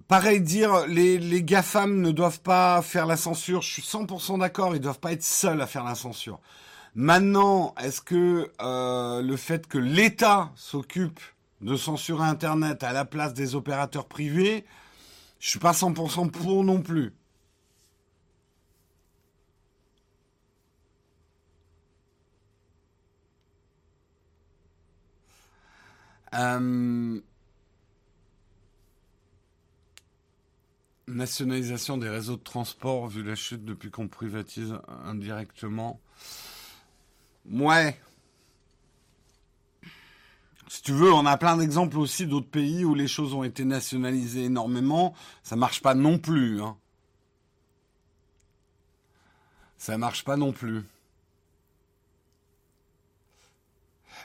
Pareil, dire les, les GAFAM ne doivent pas faire la censure, je suis 100% d'accord, ils doivent pas être seuls à faire la censure. Maintenant, est-ce que euh, le fait que l'État s'occupe de censurer Internet à la place des opérateurs privés, je suis pas 100% pour non plus. Euh, nationalisation des réseaux de transport vu la chute depuis qu'on privatise indirectement. Ouais. Si tu veux, on a plein d'exemples aussi d'autres pays où les choses ont été nationalisées énormément. Ça marche pas non plus. Hein. Ça marche pas non plus.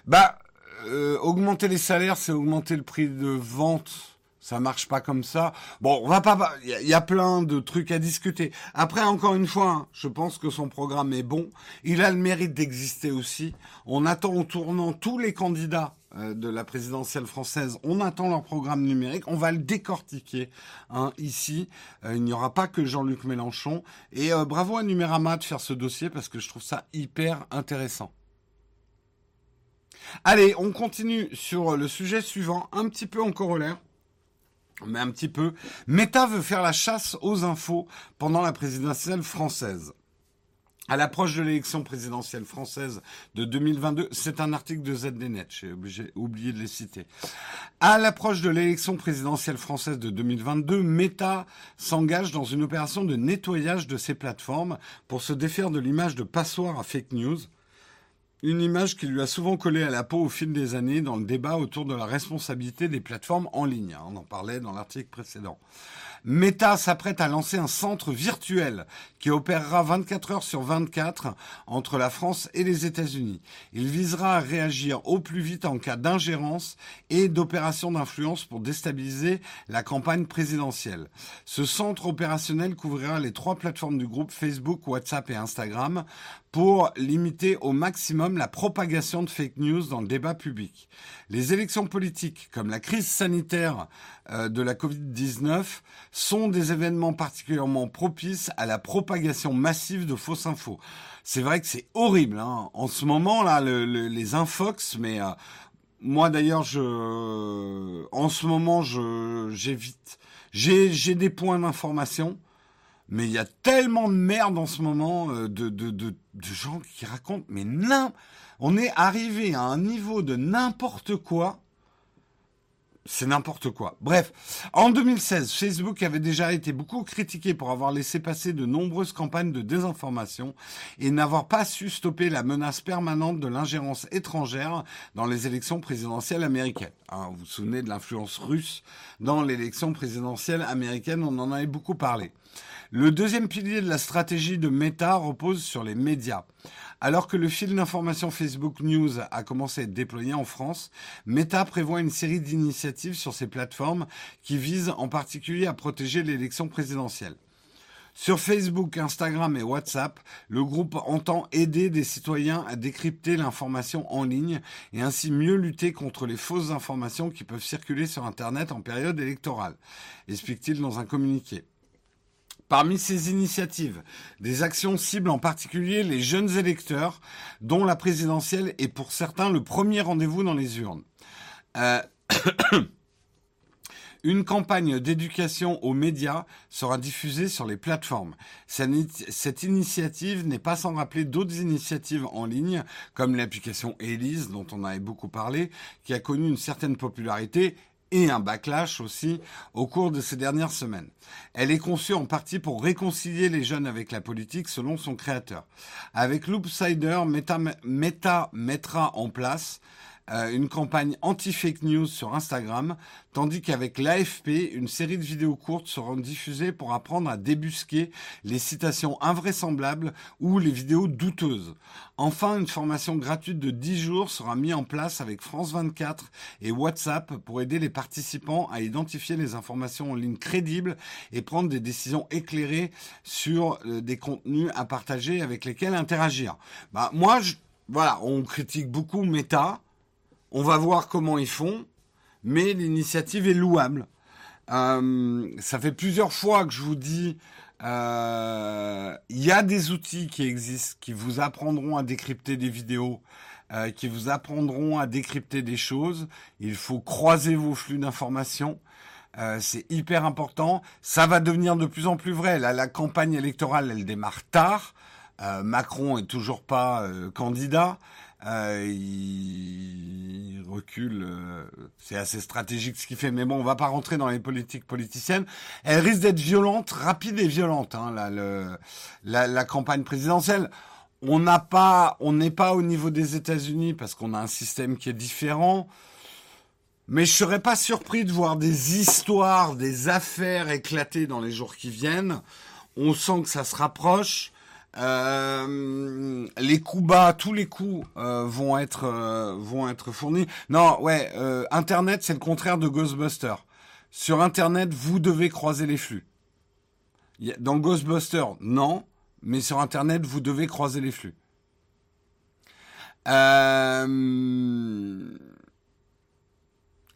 Bah, euh, augmenter les salaires, c'est augmenter le prix de vente ça marche pas comme ça. Bon, on va pas. Il y, a plein de trucs à discuter. Après, encore une fois, hein, je pense que son programme est bon. Il a le mérite d'exister aussi. On attend au tournant tous les candidats euh, de la présidentielle française. On attend leur programme numérique. On va le décortiquer hein, ici. Euh, il n'y aura pas que Jean-Luc Mélenchon. Et bravo à Numérama de faire ce dossier parce que je trouve ça hyper intéressant. Allez, on continue sur le sujet suivant, un petit peu en corollaire mais un petit peu. Meta veut faire la chasse aux infos pendant la présidentielle française. À l'approche de l'élection présidentielle française de 2022, c'est un article de ZDNet, j'ai oublié de les citer. À l'approche de l'élection présidentielle française de 2022, Meta s'engage dans une opération de nettoyage de ses plateformes pour se défaire de l'image de passoire à fake news. Une image qui lui a souvent collé à la peau au fil des années dans le débat autour de la responsabilité des plateformes en ligne. On en parlait dans l'article précédent. Meta s'apprête à lancer un centre virtuel qui opérera 24 heures sur 24 entre la France et les États-Unis. Il visera à réagir au plus vite en cas d'ingérence et d'opération d'influence pour déstabiliser la campagne présidentielle. Ce centre opérationnel couvrira les trois plateformes du groupe Facebook, WhatsApp et Instagram pour limiter au maximum la propagation de fake news dans le débat public. Les élections politiques, comme la crise sanitaire euh, de la Covid-19, sont des événements particulièrement propices à la propagation massive de fausses infos. C'est vrai que c'est horrible hein. en ce moment là, les infox, mais euh, moi d'ailleurs, en ce moment, j'évite. J'ai, des points d'information mais il y a tellement de merde en ce moment euh, de, de gens qui racontent, mais on est arrivé à un niveau de n'importe quoi. C'est n'importe quoi. Bref, en 2016, Facebook avait déjà été beaucoup critiqué pour avoir laissé passer de nombreuses campagnes de désinformation et n'avoir pas su stopper la menace permanente de l'ingérence étrangère dans les élections présidentielles américaines. Hein, vous vous souvenez de l'influence russe dans l'élection présidentielle américaine, on en avait beaucoup parlé. Le deuxième pilier de la stratégie de Meta repose sur les médias. Alors que le fil d'information Facebook News a commencé à être déployé en France, Meta prévoit une série d'initiatives sur ces plateformes qui visent en particulier à protéger l'élection présidentielle. Sur Facebook, Instagram et WhatsApp, le groupe entend aider des citoyens à décrypter l'information en ligne et ainsi mieux lutter contre les fausses informations qui peuvent circuler sur Internet en période électorale, explique-t-il dans un communiqué. Parmi ces initiatives, des actions ciblent en particulier les jeunes électeurs, dont la présidentielle est pour certains le premier rendez-vous dans les urnes. Euh, [coughs] une campagne d'éducation aux médias sera diffusée sur les plateformes. Cette initiative n'est pas sans rappeler d'autres initiatives en ligne, comme l'application Elise, dont on avait beaucoup parlé, qui a connu une certaine popularité et un backlash aussi au cours de ces dernières semaines. Elle est conçue en partie pour réconcilier les jeunes avec la politique selon son créateur. Avec Loopsider, Meta, Meta mettra en place euh, une campagne anti-fake news sur Instagram, tandis qu'avec l'AFP, une série de vidéos courtes seront diffusées pour apprendre à débusquer les citations invraisemblables ou les vidéos douteuses. Enfin, une formation gratuite de 10 jours sera mise en place avec France 24 et WhatsApp pour aider les participants à identifier les informations en ligne crédibles et prendre des décisions éclairées sur euh, des contenus à partager avec lesquels interagir. Bah, moi, je, voilà, on critique beaucoup Meta. On va voir comment ils font, mais l'initiative est louable. Euh, ça fait plusieurs fois que je vous dis, euh, il y a des outils qui existent, qui vous apprendront à décrypter des vidéos, euh, qui vous apprendront à décrypter des choses. Il faut croiser vos flux d'informations. c'est hyper important. Ça va devenir de plus en plus vrai. La campagne électorale, elle démarre tard. Macron est toujours pas candidat. Euh, il recule. Euh, c'est assez stratégique ce qu'il fait, mais bon, on va pas rentrer dans les politiques politiciennes. Elle risque d'être violente, rapide et violente. Hein, la, campagne présidentielle. On n'a pas, on n'est pas au niveau des États-Unis parce qu'on a un système qui est différent. Mais je serais pas surpris de voir des histoires, des affaires éclater dans les jours qui viennent. On sent que ça se rapproche. Euh, les coups bas, tous les coups euh, vont être euh, vont être fournis. Non, ouais, Internet c'est le contraire de Ghostbuster. Sur Internet, vous devez croiser les flux. Dans Ghostbuster, non, mais sur Internet, vous devez croiser les flux.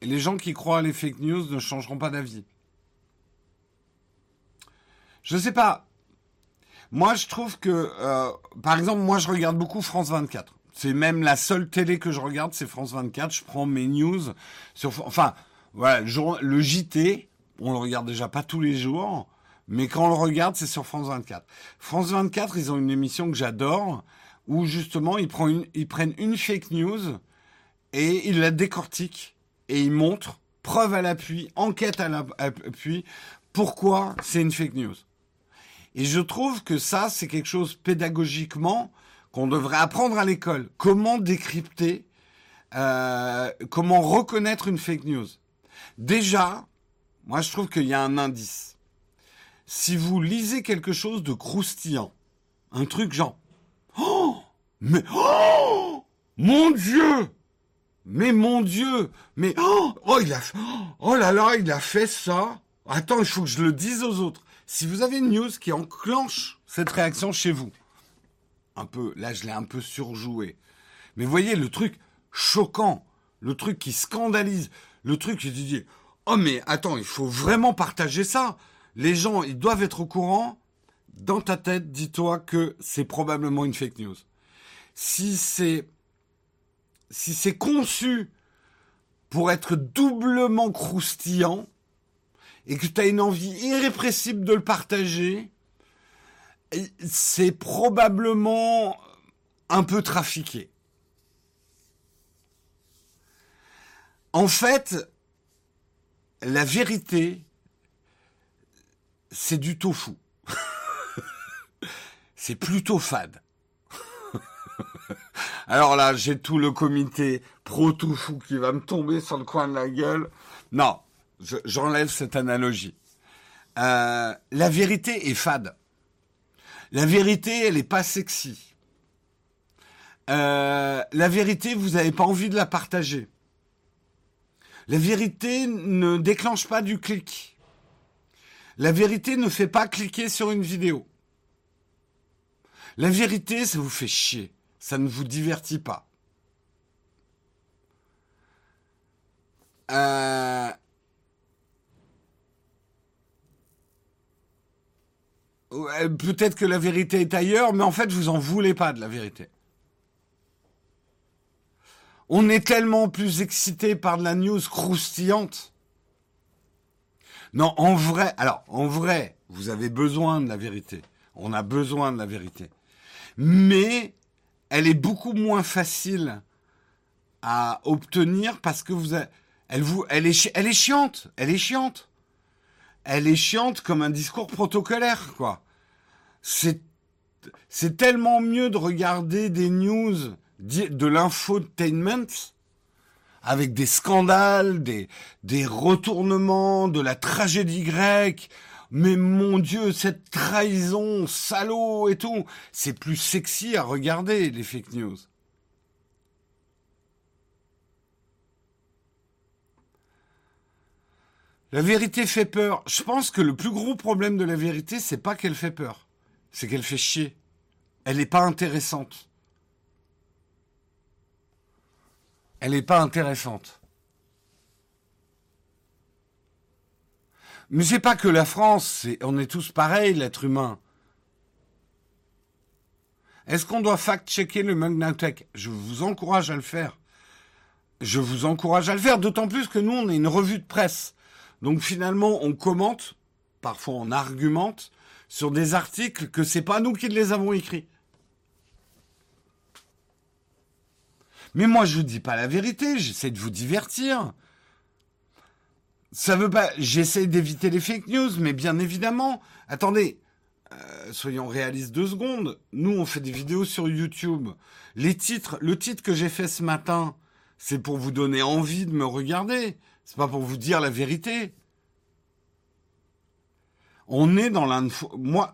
Les gens qui croient à les fake news ne changeront pas d'avis. Je sais pas. Moi, je trouve que, euh, par exemple, moi, je regarde beaucoup France 24. C'est même la seule télé que je regarde, c'est France 24. Je prends mes news sur, enfin, voilà, le, JT, on le regarde déjà pas tous les jours, mais quand on le regarde, c'est sur France 24. France 24, ils ont une émission que j'adore, où justement ils, prennent une, ils prennent une fake news et ils la décortiquent et ils montrent, preuve à l'appui, enquête à l'appui, pourquoi c'est une fake news. Et je trouve que ça, c'est quelque chose pédagogiquement qu'on devrait apprendre à l'école. Comment décrypter, euh, comment reconnaître une fake news. Déjà, moi je trouve qu'il y a un indice. Si vous lisez quelque chose de croustillant, un truc genre, oh, mais, oh, mon Dieu, mais mon Dieu, mais, oh, oh, il a, oh là là, il a fait ça. Attends, il faut que je le dise aux autres. Si vous avez une news qui enclenche cette réaction chez vous, un peu, là je l'ai un peu surjoué, mais voyez le truc choquant, le truc qui scandalise, le truc qui dit oh mais attends, il faut vraiment partager ça. Les gens, ils doivent être au courant. Dans ta tête, dis-toi que c'est probablement une fake news. Si c'est si c'est conçu pour être doublement croustillant, et que tu as une envie irrépressible de le partager, c'est probablement un peu trafiqué. En fait, la vérité, c'est du tofu. [laughs] c'est plutôt fade. [laughs] Alors là, j'ai tout le comité pro-tofu qui va me tomber sur le coin de la gueule. Non, j'enlève cette analogie. Euh, la vérité est fade. La vérité, elle n'est pas sexy. Euh, la vérité, vous n'avez pas envie de la partager. La vérité ne déclenche pas du clic. La vérité ne fait pas cliquer sur une vidéo. La vérité, ça vous fait chier. Ça ne vous divertit pas. Euh, Peut-être que la vérité est ailleurs, mais en fait, vous en voulez pas de la vérité. On est tellement plus excité par de la news croustillante. Non, en vrai, alors, en vrai, vous avez besoin de la vérité. On a besoin de la vérité. Mais elle est beaucoup moins facile à obtenir parce que vous elle vous, elle est, elle est chiante. Elle est chiante elle est chiante comme un discours protocolaire, quoi. C'est, tellement mieux de regarder des news de l'infotainment avec des scandales, des, des retournements, de la tragédie grecque. Mais mon Dieu, cette trahison, salaud et tout, c'est plus sexy à regarder, les fake news. La vérité fait peur. Je pense que le plus gros problème de la vérité, c'est pas qu'elle fait peur, c'est qu'elle fait chier. Elle n'est pas intéressante. Elle n'est pas intéressante. Mais c'est pas que la France, on est tous pareils, l'être humain. Est-ce qu'on doit fact-checker le Magnatech? Je vous encourage à le faire. Je vous encourage à le faire, d'autant plus que nous, on est une revue de presse. Donc finalement, on commente, parfois on argumente sur des articles que c'est pas nous qui les avons écrits. Mais moi, je vous dis pas la vérité, j'essaie de vous divertir. Ça veut pas, j'essaie d'éviter les fake news, mais bien évidemment, attendez, euh, soyons réalistes deux secondes. Nous, on fait des vidéos sur YouTube. Les titres, le titre que j'ai fait ce matin, c'est pour vous donner envie de me regarder. C'est pas pour vous dire la vérité. On est dans l'info. Moi,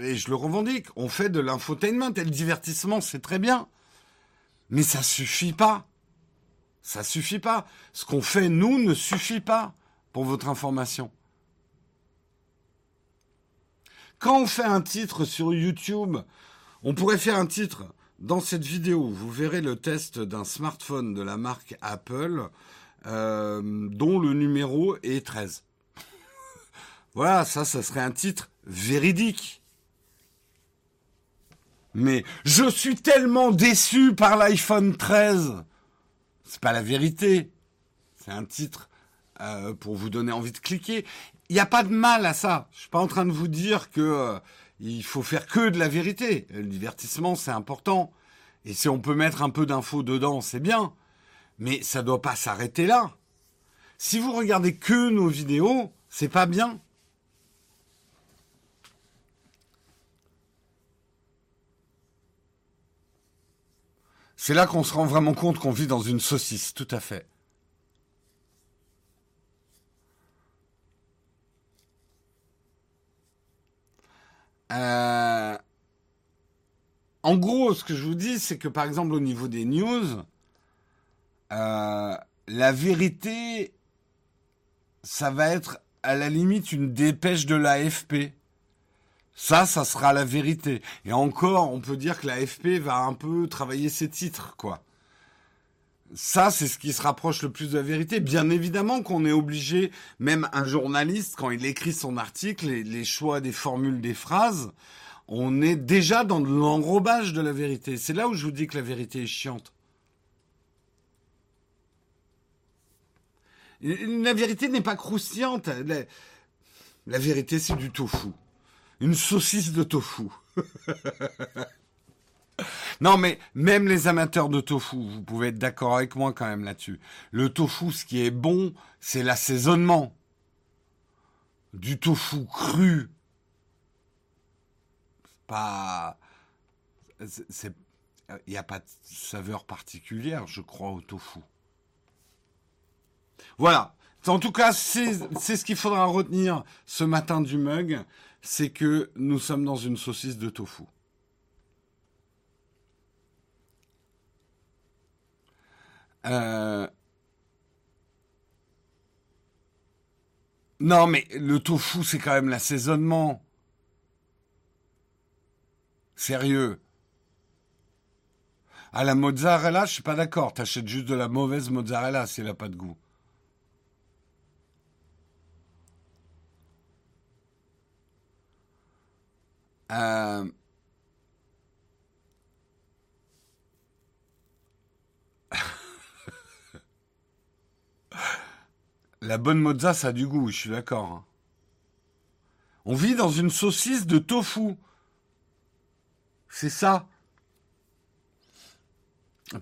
et je le revendique, on fait de l'infotainment et le divertissement, c'est très bien. Mais ça suffit pas. Ça suffit pas. Ce qu'on fait, nous, ne suffit pas pour votre information. Quand on fait un titre sur YouTube, on pourrait faire un titre dans cette vidéo. Vous verrez le test d'un smartphone de la marque Apple dont le numéro est 13. [laughs] voilà, ça, ça serait un titre véridique. Mais je suis tellement déçu par l'iPhone 13. C'est pas la vérité. C'est un titre euh, pour vous donner envie de cliquer. il n'y a pas de mal à ça. Je suis pas en train de vous dire que euh, il faut faire que de la vérité. Le divertissement, c'est important. Et si on peut mettre un peu d'infos dedans, c'est bien. Mais ça doit pas s'arrêter là. Si vous regardez que nos vidéos, c'est pas bien. C'est là qu'on se rend vraiment compte qu'on vit dans une saucisse, tout à fait. Euh, en gros, ce que je vous dis, c'est que par exemple au niveau des news, euh, la vérité, ça va être à la limite une dépêche de l'AFP. Ça, ça sera la vérité. Et encore, on peut dire que l'AFP va un peu travailler ses titres, quoi. Ça, c'est ce qui se rapproche le plus de la vérité. Bien évidemment qu'on est obligé, même un journaliste, quand il écrit son article, les, les choix des formules, des phrases, on est déjà dans l'enrobage de la vérité. C'est là où je vous dis que la vérité est chiante. La vérité n'est pas croustillante. La, vérité, c'est du tofu. Une saucisse de tofu. [laughs] Non, mais même les amateurs de tofu, vous pouvez être d'accord avec moi quand même là-dessus. Le tofu, ce qui est bon, c'est l'assaisonnement. Du tofu cru. Pas. C'est. Il n'y a pas de saveur particulière, je crois, au tofu. Voilà. En tout cas, c'est ce qu'il faudra retenir ce matin du mug, c'est que nous sommes dans une saucisse de tofu. Euh, non, mais le tofu, c'est quand même l'assaisonnement. Sérieux. À la mozzarella, je suis pas d'accord. T'achètes juste de la mauvaise mozzarella si elle n'a pas de goût. Euh, [laughs] La bonne mozza, ça a du goût, je suis d'accord. Hein. On vit dans une saucisse de tofu. C'est ça.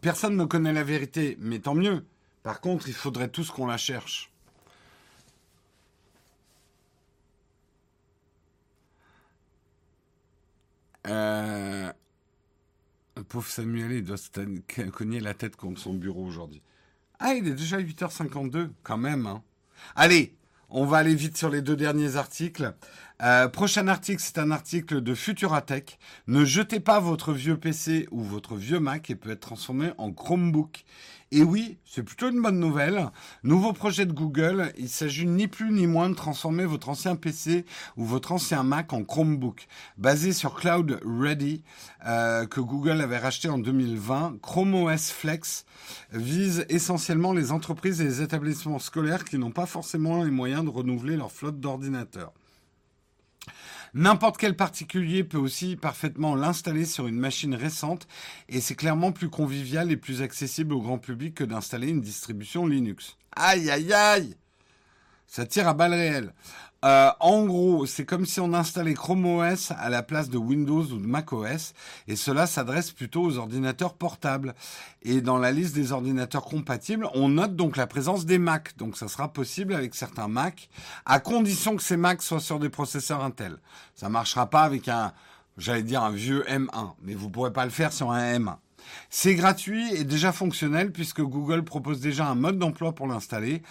Personne ne connaît la vérité, mais tant mieux. Par contre, il faudrait tous qu'on la cherche. Euh... Pauvre Samuel, il doit se cogner la tête contre son bureau aujourd'hui. Ah, il est déjà 8h52, quand même. Hein. Allez, on va aller vite sur les deux derniers articles. Euh, prochain article, c'est un article de Futuratech. Ne jetez pas votre vieux PC ou votre vieux Mac et peut être transformé en Chromebook. Et oui, c'est plutôt une bonne nouvelle. Nouveau projet de Google, il s'agit ni plus ni moins de transformer votre ancien PC ou votre ancien Mac en Chromebook. Basé sur Cloud Ready, euh, que Google avait racheté en 2020, Chrome OS Flex vise essentiellement les entreprises et les établissements scolaires qui n'ont pas forcément les moyens de renouveler leur flotte d'ordinateurs. N'importe quel particulier peut aussi parfaitement l'installer sur une machine récente et c'est clairement plus convivial et plus accessible au grand public que d'installer une distribution Linux. Aïe aïe aïe Ça tire à balles réelles. Euh, en gros, c'est comme si on installait Chrome OS à la place de Windows ou de Mac OS, et cela s'adresse plutôt aux ordinateurs portables. Et dans la liste des ordinateurs compatibles, on note donc la présence des Mac. Donc ça sera possible avec certains Mac, à condition que ces Macs soient sur des processeurs Intel. Ça marchera pas avec un, j'allais dire un vieux M1, mais vous pourrez pas le faire sur un M1. C'est gratuit et déjà fonctionnel puisque Google propose déjà un mode d'emploi pour l'installer.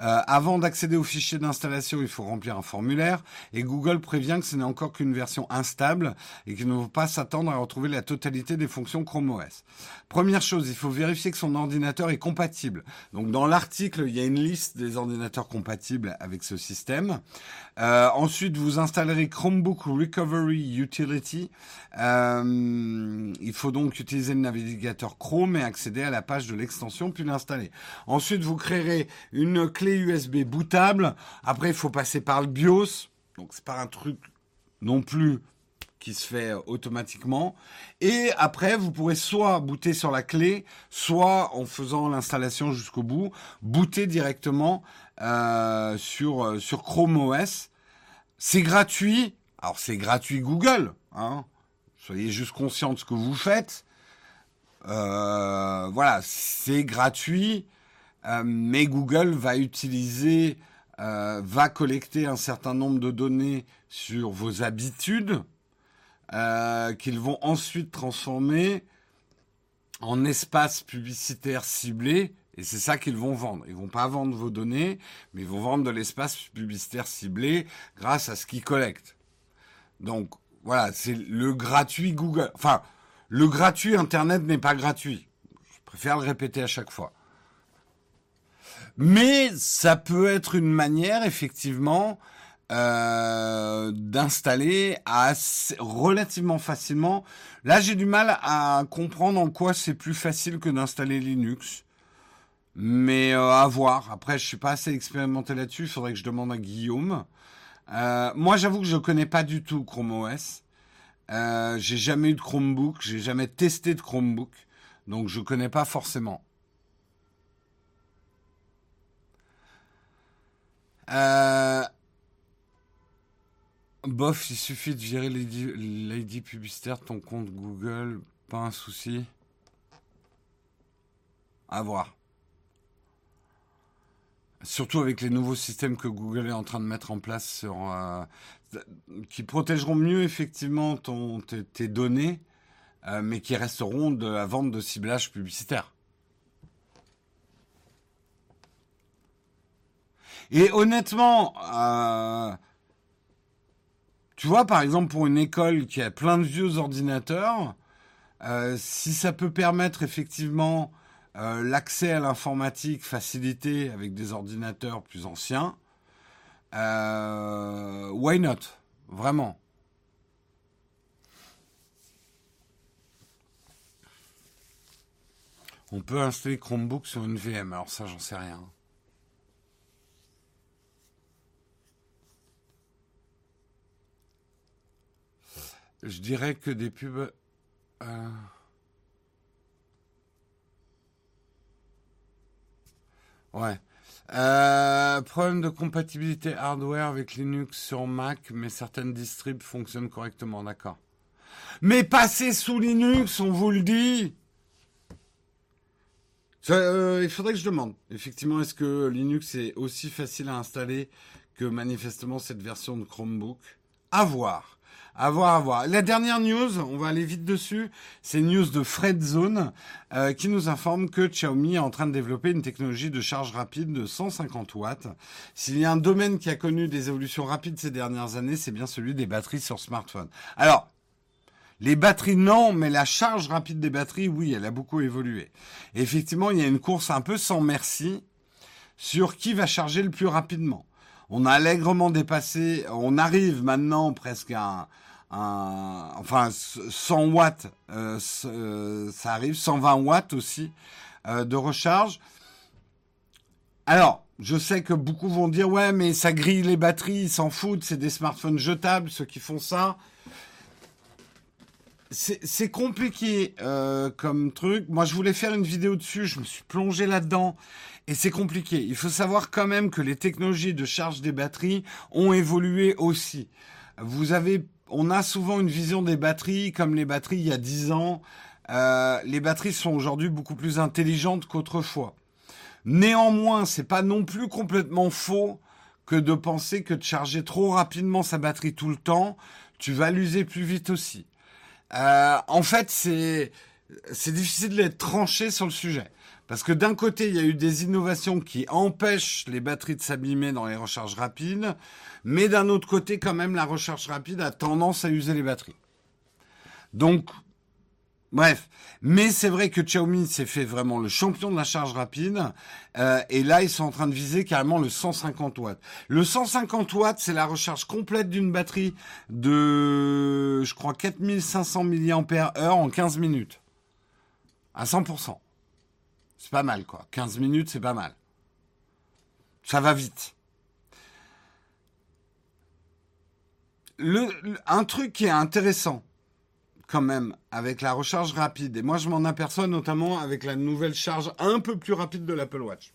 Euh, avant d'accéder au fichier d'installation, il faut remplir un formulaire et Google prévient que ce n'est encore qu'une version instable et qu'il ne faut pas s'attendre à retrouver la totalité des fonctions Chrome OS. Première chose, il faut vérifier que son ordinateur est compatible. Donc dans l'article, il y a une liste des ordinateurs compatibles avec ce système. Euh, ensuite, vous installerez Chromebook Recovery Utility. Euh, il faut donc utiliser le navigateur Chrome et accéder à la page de l'extension puis l'installer. Ensuite, vous créerez une clé USB bootable. Après, il faut passer par le BIOS. Donc, c'est pas un truc non plus qui se fait automatiquement. Et après, vous pourrez soit booter sur la clé, soit en faisant l'installation jusqu'au bout, booter directement euh, sur, sur Chrome OS. C'est gratuit. Alors c'est gratuit Google. Hein. Soyez juste conscient de ce que vous faites. Euh, voilà, c'est gratuit, euh, mais Google va utiliser, euh, va collecter un certain nombre de données sur vos habitudes, qu'ils vont ensuite transformer en espace publicitaire ciblé, et c'est ça qu'ils vont vendre. Ils vont pas vendre vos données, mais ils vont vendre de l'espace publicitaire ciblé grâce à ce qu'ils collectent. Donc voilà, c'est le gratuit Google. Enfin, le gratuit Internet n'est pas gratuit. Je préfère le répéter à chaque fois. Mais ça peut être une manière, effectivement, euh, d'installer relativement facilement. Là, j'ai du mal à comprendre en quoi c'est plus facile que d'installer Linux. Mais euh, à voir. Après, je suis pas assez expérimenté là-dessus. Il faudrait que je demande à Guillaume. Euh, moi, j'avoue que je connais pas du tout Chrome OS. Euh, j'ai jamais eu de Chromebook, j'ai jamais testé de Chromebook, donc je connais pas forcément. Euh, bof, il suffit de gérer l'ID publicitaire de ton compte Google, pas un souci. À voir. Surtout avec les nouveaux systèmes que Google est en train de mettre en place euh, qui protégeront mieux effectivement tes, données, euh, mais qui resteront de la vente de ciblage publicitaire. Et honnêtement, euh, tu vois, par exemple, pour une école qui a plein de vieux ordinateurs, si ça peut permettre effectivement euh, l'accès à l'informatique facilité avec des ordinateurs plus anciens, euh, why not? Vraiment. On peut installer Chromebook sur une VM, alors ça j'en sais rien. Je dirais que des pubs... Euh, Ouais. Euh, problème de compatibilité hardware avec Linux sur Mac, mais certaines distribs fonctionnent correctement, d'accord. Mais passez sous Linux, on vous le dit. Euh, il faudrait que je demande. Effectivement, est-ce que Linux est aussi facile à installer que manifestement cette version de Chromebook? À voir. À voir, à voir. La dernière news, on va aller vite dessus, c'est une news de Fred Zone euh, qui nous informe que Xiaomi est en train de développer une technologie de charge rapide de 150 watts. S'il y a un domaine qui a connu des évolutions rapides ces dernières années, c'est bien celui des batteries sur smartphone. Alors, les batteries, non, mais la charge rapide des batteries, oui, elle a beaucoup évolué. effectivement, il y a une course un peu sans merci sur qui va charger le plus rapidement. On a allègrement dépassé, on arrive maintenant presque à enfin 100 watts, euh, euh, ça arrive, 120 watts aussi euh, de recharge. Alors, je sais que beaucoup vont dire ouais, mais ça grille les batteries, ils s'en foutent, c'est des smartphones jetables, ceux qui font ça. C'est compliqué comme truc. Moi, je voulais faire une vidéo dessus, je me suis plongé là-dedans. Et c'est compliqué. Il faut savoir quand même que les technologies de charge des batteries ont évolué aussi. Vous avez on a souvent une vision des batteries comme les batteries il y a 10 ans. Euh, les batteries sont aujourd'hui beaucoup plus intelligentes qu'autrefois. Néanmoins, c'est pas non plus complètement faux que de penser que de charger trop rapidement sa batterie tout le temps, tu vas l'user plus vite aussi. Euh, en fait, c'est difficile d'être tranché sur le sujet. Parce que d'un côté, il y a eu des innovations qui empêchent les batteries de s'abîmer dans les recharges rapides, mais d'un autre côté, quand même, la recharge rapide a tendance à user les batteries. Donc, bref. Mais c'est vrai que Xiaomi s'est fait vraiment le champion de la charge rapide, euh, et là, ils sont en train de viser carrément le 150 watts. Le 150 watts, c'est la recharge complète d'une batterie de, je crois, 4500 mAh en 15 minutes. À 100%. C'est pas mal, quoi. 15 minutes, c'est pas mal. Ça va vite. le, un truc qui est intéressant, quand même, avec la recharge rapide, et moi je m'en aperçois notamment avec la nouvelle charge un peu plus rapide de l'Apple Watch.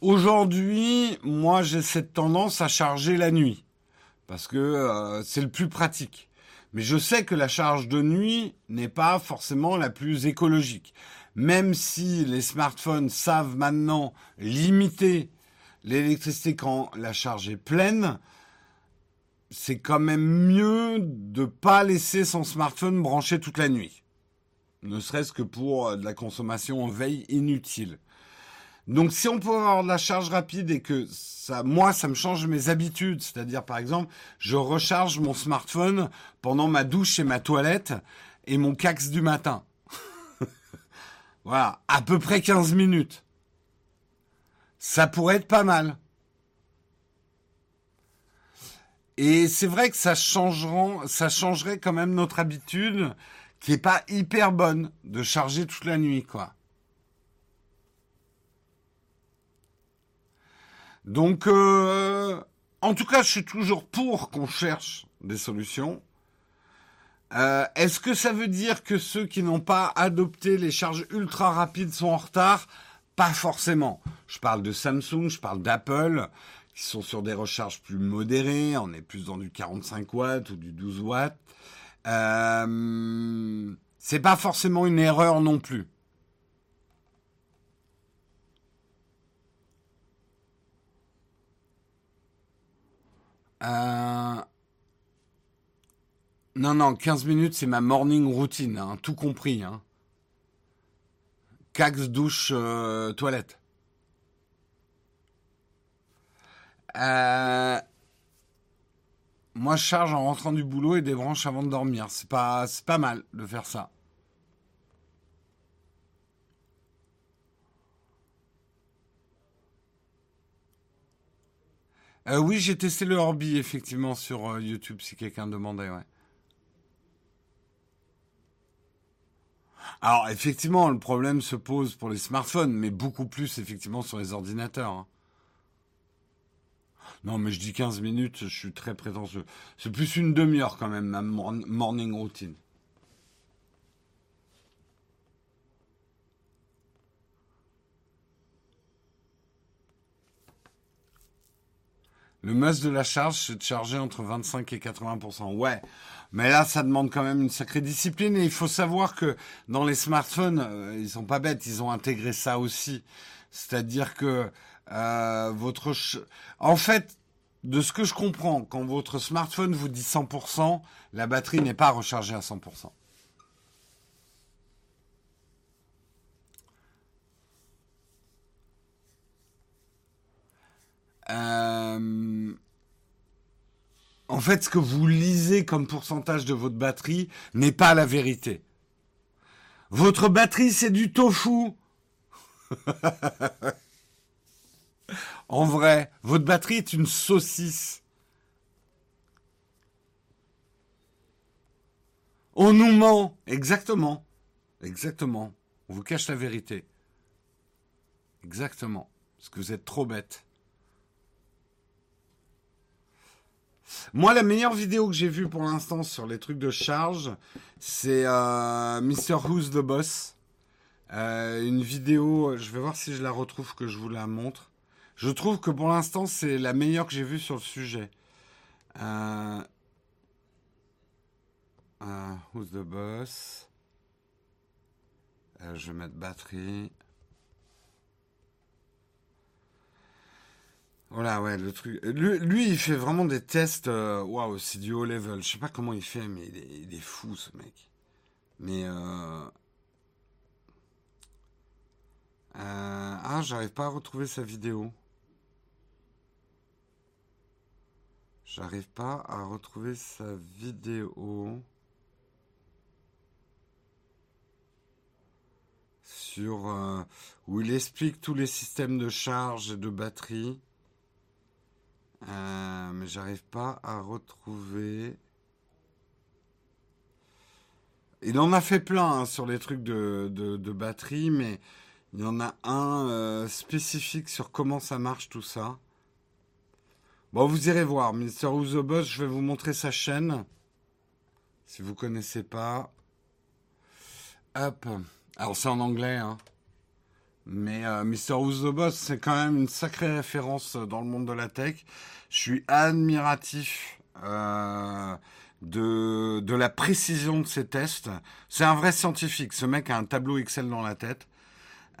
Aujourd'hui, moi j'ai cette tendance à charger la nuit, parce que euh, c'est le plus pratique. Mais je sais que la charge de nuit n'est pas forcément la plus écologique. Même si les smartphones savent maintenant limiter l'électricité quand la charge est pleine, c'est quand même mieux de pas laisser son smartphone branché toute la nuit. Ne serait-ce que pour euh, de la consommation en veille inutile. Donc si on peut avoir de la charge rapide et que ça, moi, ça me change mes habitudes, c'est-à-dire par exemple, je recharge mon smartphone pendant ma douche et ma toilette et mon cax du matin. Voilà, à peu près 15 minutes. Ça pourrait être pas mal. Et c'est vrai que ça, ça changerait quand même notre habitude qui est pas hyper bonne de charger toute la nuit, quoi. Donc, euh, en tout cas, je suis toujours pour qu'on cherche des solutions. Euh, est-ce que ça veut dire que ceux qui n'ont pas adopté les charges ultra rapides sont en retard? Pas forcément. Je parle de Samsung, je parle d'Apple qui sont sur des recharges plus modérées, on est plus dans du 45 watts ou du 12 watts. Euh, c'est pas forcément une erreur non plus. Euh, non, non, 15 minutes, c'est ma morning routine, hein, tout compris. Hein. Cax, douche, euh, toilette. Euh, moi, je charge en rentrant du boulot et débranche avant de dormir. C'est pas, pas mal de faire ça. Euh, oui, j'ai testé le Orbi effectivement sur YouTube si quelqu'un demandait. Ouais. Alors effectivement, le problème se pose pour les smartphones, mais beaucoup plus effectivement sur les ordinateurs. Hein. Non, mais je dis 15 minutes, je suis très prétentieux. C'est plus une demi-heure quand même, ma morning routine. Le must de la charge, c'est de charger entre 25 et 80%. Ouais, mais là, ça demande quand même une sacrée discipline. Et il faut savoir que dans les smartphones, euh, ils sont pas bêtes, ils ont intégré ça aussi. C'est-à-dire que euh, votre... En fait, de ce que je comprends, quand votre smartphone vous dit 100%, la batterie n'est pas rechargée à 100%. Euh, en fait, ce que vous lisez comme pourcentage de votre batterie n'est pas la vérité. Votre batterie, c'est du tofu. [laughs] En vrai, votre batterie est une saucisse. On nous ment. Exactement. Exactement. On vous cache la vérité. Exactement. Parce que vous êtes trop bête. Moi, la meilleure vidéo que j'ai vue pour l'instant sur les trucs de charge, c'est euh, Mr. Who's the Boss. Euh, une vidéo, je vais voir si je la retrouve, que je vous la montre. Je trouve que pour l'instant, c'est la meilleure que j'ai vue sur le sujet. Euh, euh, who's the boss? Je vais mettre batterie. Voilà, ouais, le truc. Lui, il fait vraiment des tests. Waouh, c'est du haut level. Je sais pas comment il fait, mais il est, fou, ce mec. Mais. ah, j'arrive pas à retrouver sa vidéo. J'arrive pas à retrouver sa vidéo sur euh, où il explique tous les systèmes de charge et de batterie. Euh, mais j'arrive pas à retrouver. Il en a fait plein hein, sur les trucs de, de, batterie, mais il y en a un euh, spécifique sur comment ça marche tout ça. Bon, vous irez voir. Mr. Who's the Boss, je vais vous montrer sa chaîne. Si vous connaissez pas. Hop. Alors, c'est en anglais, hein. Mais euh, Mr. Who's the Boss, c'est quand même une sacrée référence dans le monde de la tech. Je suis admiratif euh, de, de la précision de ses tests. C'est un vrai scientifique. Ce mec a un tableau Excel dans la tête.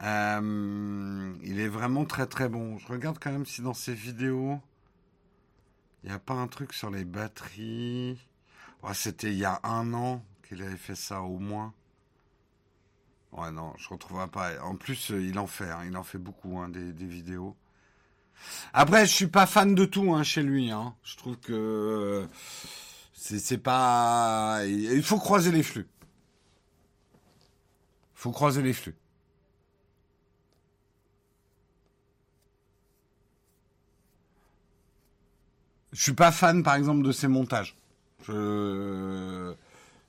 Euh, il est vraiment très très bon. Je regarde quand même si dans ses vidéos, il n'y a pas un truc sur les batteries. C'était il y a un an qu'il avait fait ça au moins. Ouais, non, je retrouverai pas. En plus, il en fait, hein. il en fait beaucoup, hein, des, vidéos. Après, je suis pas fan de tout hein, chez lui. Je trouve que c'est pas. Il faut croiser les flux. Il faut croiser les flux. Je suis pas fan, par exemple, de ses montages. Je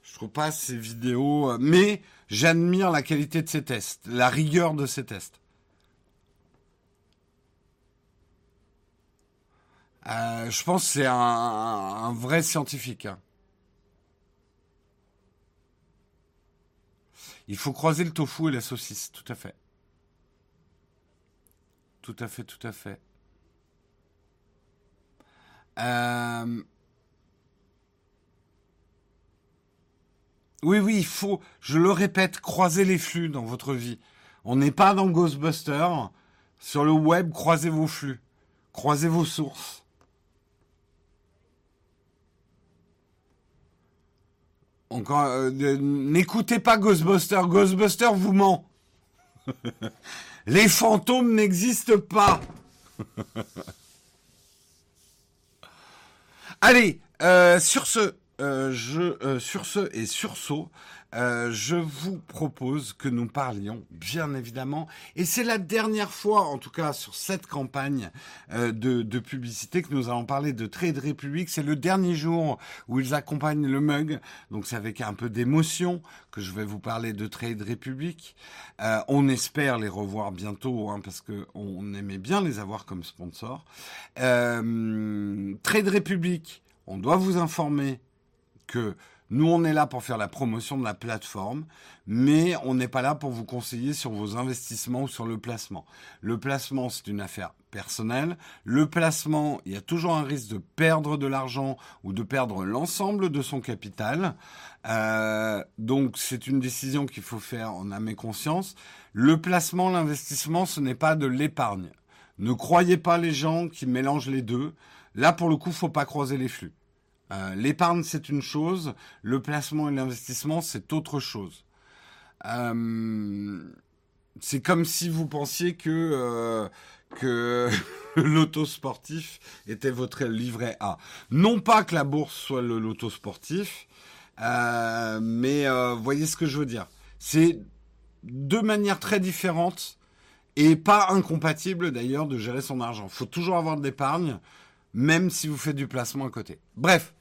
je trouve pas ses vidéos, mais j'admire la qualité de ses tests, la rigueur de ses tests. Euh, je pense que c'est un, vrai scientifique. Hein. Il faut croiser le tofu et la saucisse, tout à fait. Tout à fait, tout à fait. Euh, oui, oui, il faut, je le répète, croiser les flux dans votre vie. On n'est pas dans Ghostbusters. Sur le web, croisez vos flux. Croisez vos sources. Encore, euh, n'écoutez pas Ghostbusters. Ghostbusters vous ment. [laughs] les fantômes n'existent pas. [laughs] Allez, euh, sur ce, euh, je, euh, sur ce et sur ce, euh, je vous propose que nous parlions, bien évidemment, et c'est la dernière fois, en tout cas sur cette campagne de, de, publicité, que nous allons parler de Trade Republic. C'est le dernier jour où ils accompagnent le mug, donc c'est avec un peu d'émotion que je vais vous parler de Trade Republic. on espère les revoir bientôt, hein, parce que on aimait bien les avoir comme sponsors. Trade Republic, on doit vous informer que nous, on est là pour faire la promotion de la plateforme, mais on n'est pas là pour vous conseiller sur vos investissements ou sur le placement. Le placement, c'est une affaire personnelle. Le placement, il y a toujours un risque de perdre de l'argent ou de perdre l'ensemble de son capital. Euh, donc, c'est une décision qu'il faut faire en âme et conscience. Le placement, l'investissement, ce n'est pas de l'épargne. Ne croyez pas les gens qui mélangent les deux. Là, pour le coup, faut pas croiser les flux. Euh, l'épargne, c'est une chose, le placement et l'investissement, c'est autre chose. Euh, c'est comme si vous pensiez que, euh, que [laughs] l'auto sportif était votre livret A. Non pas que la bourse soit le loto sportif, mais voyez ce que je veux dire. C'est deux manières très différentes et pas incompatibles d'ailleurs de gérer son argent. Il faut toujours avoir de l'épargne, même si vous faites du placement à côté. Bref,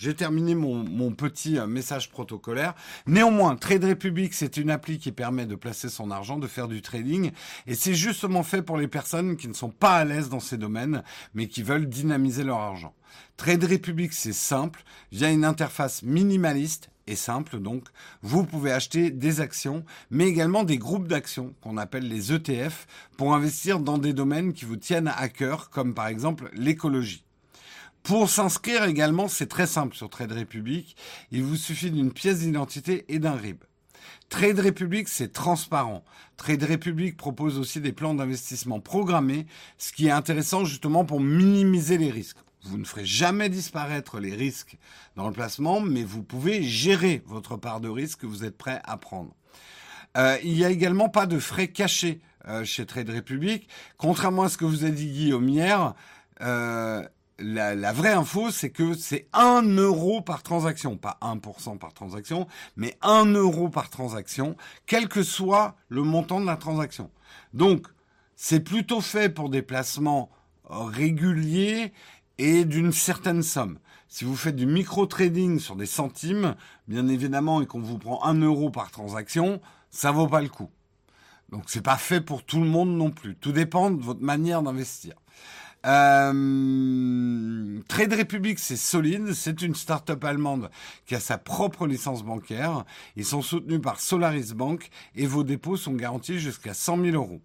j'ai terminé mon, petit euh, message protocolaire. Néanmoins, Trade Republic, c'est une appli qui permet de placer son argent, de faire du trading. Et c'est justement fait pour les personnes qui ne sont pas à l'aise dans ces domaines, mais qui veulent dynamiser leur argent. Trade Republic, c'est simple. Via une interface minimaliste et simple, donc, vous pouvez acheter des actions, mais également des groupes d'actions qu'on appelle les ETF pour investir dans des domaines qui vous tiennent à cœur, comme par exemple l'écologie. Pour s'inscrire également, c'est très simple sur Trade Republic. Il vous suffit d'une pièce d'identité et d'un RIB. Trade Republic, c'est transparent. Trade Republic propose aussi des plans d'investissement programmés, ce qui est intéressant justement pour minimiser les risques. Vous ne ferez jamais disparaître les risques dans le placement, mais vous pouvez gérer votre part de risque que vous êtes prêt à prendre. Euh, il n'y a également pas de frais cachés euh, chez Trade Republic. Contrairement à ce que vous a dit Guillaume hier, euh, la, vraie info, c'est que c'est 1 euro par transaction, pas 1% par transaction, mais 1 euro par transaction, quel que soit le montant de la transaction. Donc, c'est plutôt fait pour des placements réguliers et d'une certaine somme. Si vous faites du micro-trading sur des centimes, bien évidemment, et qu'on vous prend 1 euro par transaction, ça vaut pas le coup. Donc c'est pas fait pour tout le monde non plus. Tout dépend de votre manière d'investir. Euh, Trade Republic, c'est solide. C'est une start-up allemande qui a sa propre licence bancaire. Ils sont soutenus par Solaris Bank et vos dépôts sont garantis jusqu'à 100 000 euros.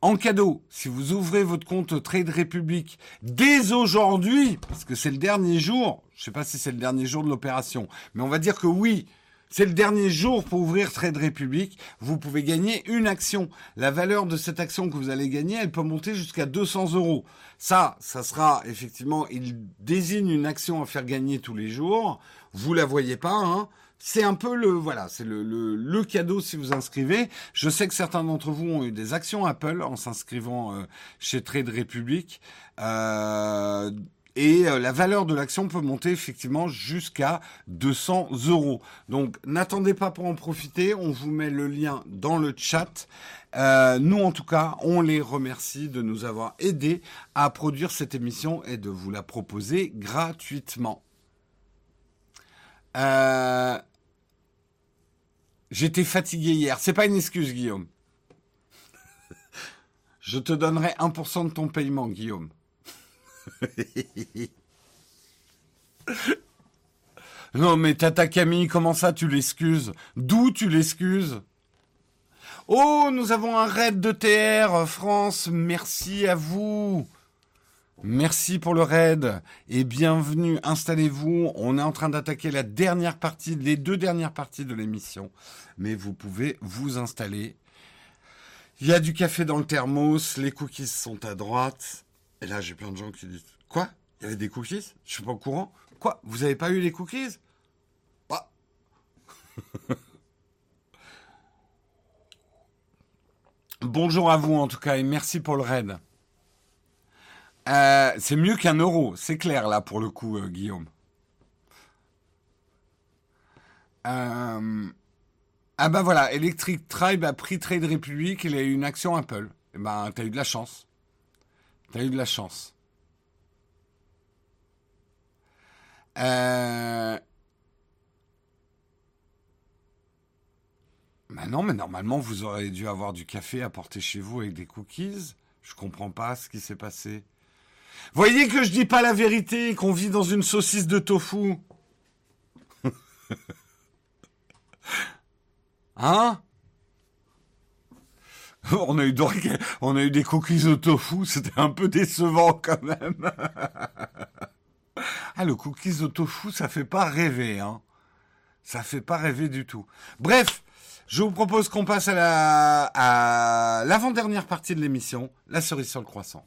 En cadeau, si vous ouvrez votre compte Trade Republic dès aujourd'hui, parce que c'est le dernier jour, je sais pas si c'est le dernier jour de l'opération, mais on va dire que oui, c'est le dernier jour pour ouvrir Trade Republic. Vous pouvez gagner une action. La valeur de cette action que vous allez gagner, elle peut monter jusqu'à 200 euros. Ça, ça sera effectivement, il désigne une action à faire gagner tous les jours. Vous la voyez pas, hein c'est un peu le voilà, c'est le, le, cadeau si vous inscrivez. Je sais que certains d'entre vous ont eu des actions Apple en s'inscrivant euh, chez Trade Republic. Euh, et euh, la valeur de l'action peut monter effectivement jusqu'à 200 euros. Donc n'attendez pas pour en profiter, on vous met le lien dans le chat. Euh, nous en tout cas, on les remercie de nous avoir aidés à produire cette émission et de vous la proposer gratuitement. Euh, j'étais fatigué hier. C'est pas une excuse, Guillaume. [laughs] Je te donnerai 1% de ton paiement, Guillaume. [laughs] non, mais Tata Camille, comment ça tu l'excuses? D'où tu l'excuses? Oh, nous avons un raid de TR, France. Merci à vous. Merci pour le raid et bienvenue. Installez-vous. On est en train d'attaquer la dernière partie, les deux dernières parties de l'émission. Mais vous pouvez vous installer. Il y a du café dans le thermos. Les cookies sont à droite. Et là, j'ai plein de gens qui disent Quoi? Il y avait des cookies? Je suis pas au courant. Quoi? Vous n'avez pas eu les cookies? Bah. [laughs] Bonjour à vous en tout cas et merci pour le raid. Euh, c'est mieux qu'un euro, c'est clair là pour le coup, euh, Guillaume. Euh, ah bah voilà, Electric Tribe a pris Trade Republic, il a eu une action Apple. Eh ben, t'as eu de la chance. T'as eu de la chance. Euh... Bah non, mais normalement, vous auriez dû avoir du café porter chez vous avec des cookies. Je comprends pas ce qui s'est passé. Voyez que je dis pas la vérité, qu'on vit dans une saucisse de tofu. [laughs] hein? [laughs] on a eu des cookies au tofu, c'était un peu décevant quand même. [laughs] ah, le cookies au tofu, ça fait pas rêver, hein. Ça fait pas rêver du tout. Bref, je vous propose qu'on passe à la, à l'avant-dernière partie de l'émission, la cerise sur le croissant.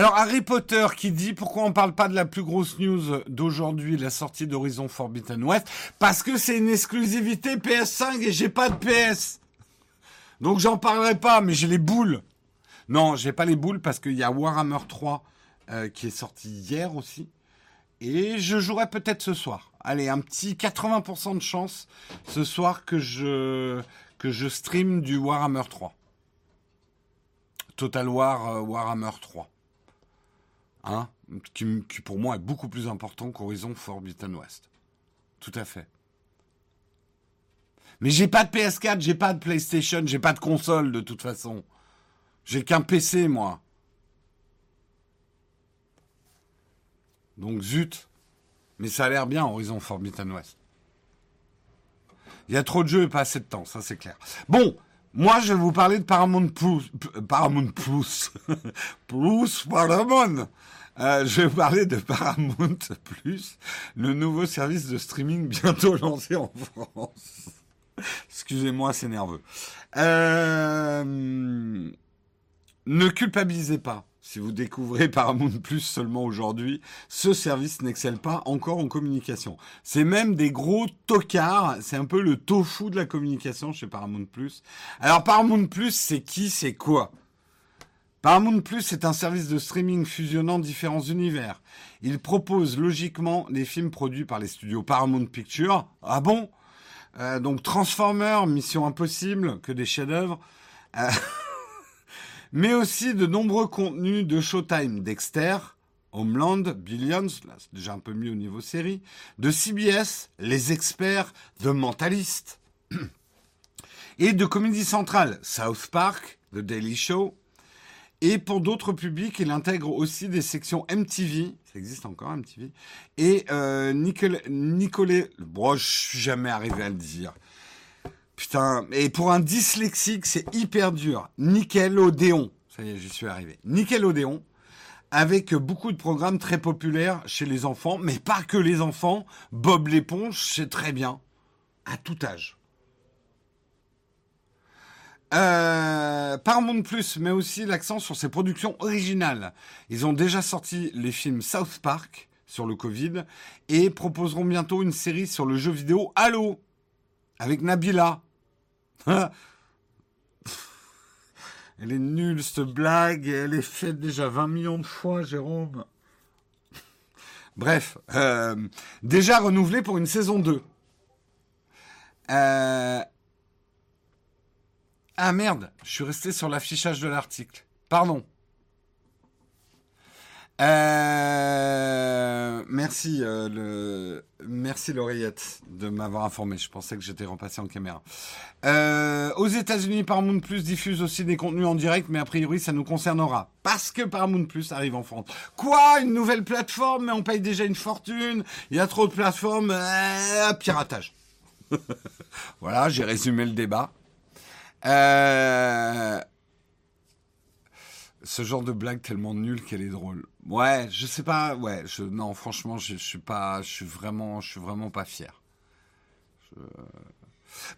Alors Harry Potter qui dit pourquoi on parle pas de la plus grosse news d'aujourd'hui, la sortie d'Horizon Forbidden West, parce que c'est une exclusivité PS5 et j'ai pas de PS. Donc j'en parlerai pas, mais j'ai les boules. Non, j'ai pas les boules parce qu'il y a Warhammer 3 euh, qui est sorti hier aussi. Et je jouerai peut-être ce soir. Allez, un petit 80% de chance ce soir que je, que je stream du Warhammer 3. Total War euh, Warhammer 3. Hein, qui, pour moi est beaucoup plus important qu'Horizon Forbidden West. Tout à fait. Mais j'ai pas de PS4, j'ai pas de PlayStation, j'ai pas de console de toute façon. J'ai qu'un PC moi. Donc zut. Mais ça a l'air bien Horizon Forbidden West. Il y a trop de jeux et pas assez de temps, ça c'est clair. Bon, moi je vais vous parler de Paramount Plus. Paramount Plus. [laughs] Plus Paramount. Euh, je vais vous parler de Paramount Plus, le nouveau service de streaming [laughs] bientôt lancé en France. Excusez-moi, c'est nerveux. Euh, ne culpabilisez pas si vous découvrez [laughs] Paramount Plus seulement aujourd'hui, ce service n'excelle pas encore en communication. C'est même des gros tocards, c'est un peu le tofu de la communication chez Paramount Plus. Alors Paramount Plus, c'est qui, c'est quoi? Paramount Plus est un service de streaming fusionnant différents univers. Il propose logiquement les films produits par les studios Paramount Pictures. Ah bon? Euh, Donc Transformers, Mission Impossible, que des chefs-d'œuvre. Euh, [laughs] mais aussi de nombreux contenus de Showtime, Dexter, Homeland, Billions, là c'est déjà un peu mieux au niveau série. De CBS, Les Experts, The Mentalist. [clears throat] Et de Comédie Centrale, South Park, The Daily Show. Et pour d'autres publics, il intègre aussi des sections MTV, ça existe encore MTV, et euh, Nicole, Nicolet, bon, je suis jamais arrivé à le dire. Putain, et pour un dyslexique, c'est hyper dur. Nickelodeon, ça y est, j'y suis arrivé. Nickelodeon, avec beaucoup de programmes très populaires chez les enfants, mais pas que les enfants. Bob l'éponge, c'est très bien, à tout âge. Euh, Paramount Plus met aussi l'accent sur ses productions originales. Ils ont déjà sorti les films South Park sur le Covid et proposeront bientôt une série sur le jeu vidéo Halo avec Nabila. [laughs] elle est nulle cette blague, elle est faite déjà 20 millions de fois, Jérôme. Bref, euh, déjà renouvelée pour une saison 2. Euh, ah merde, je suis resté sur l'affichage de l'article. Pardon. Euh, merci, le... merci l'oreillette de m'avoir informé. Je pensais que j'étais repassé en caméra. Euh, aux États-Unis, Paramount Plus diffuse aussi des contenus en direct, mais a priori, ça nous concernera parce que Paramount Plus arrive en France. Quoi? Une nouvelle plateforme, mais on paye déjà une fortune? Il y a trop de plateformes? piratage. [laughs] voilà, j'ai résumé le débat. Euh, ce genre de blague tellement nulle qu'elle est drôle. Ouais, je sais pas. Ouais, non, franchement, je, je suis pas, je suis vraiment, je suis vraiment pas fier.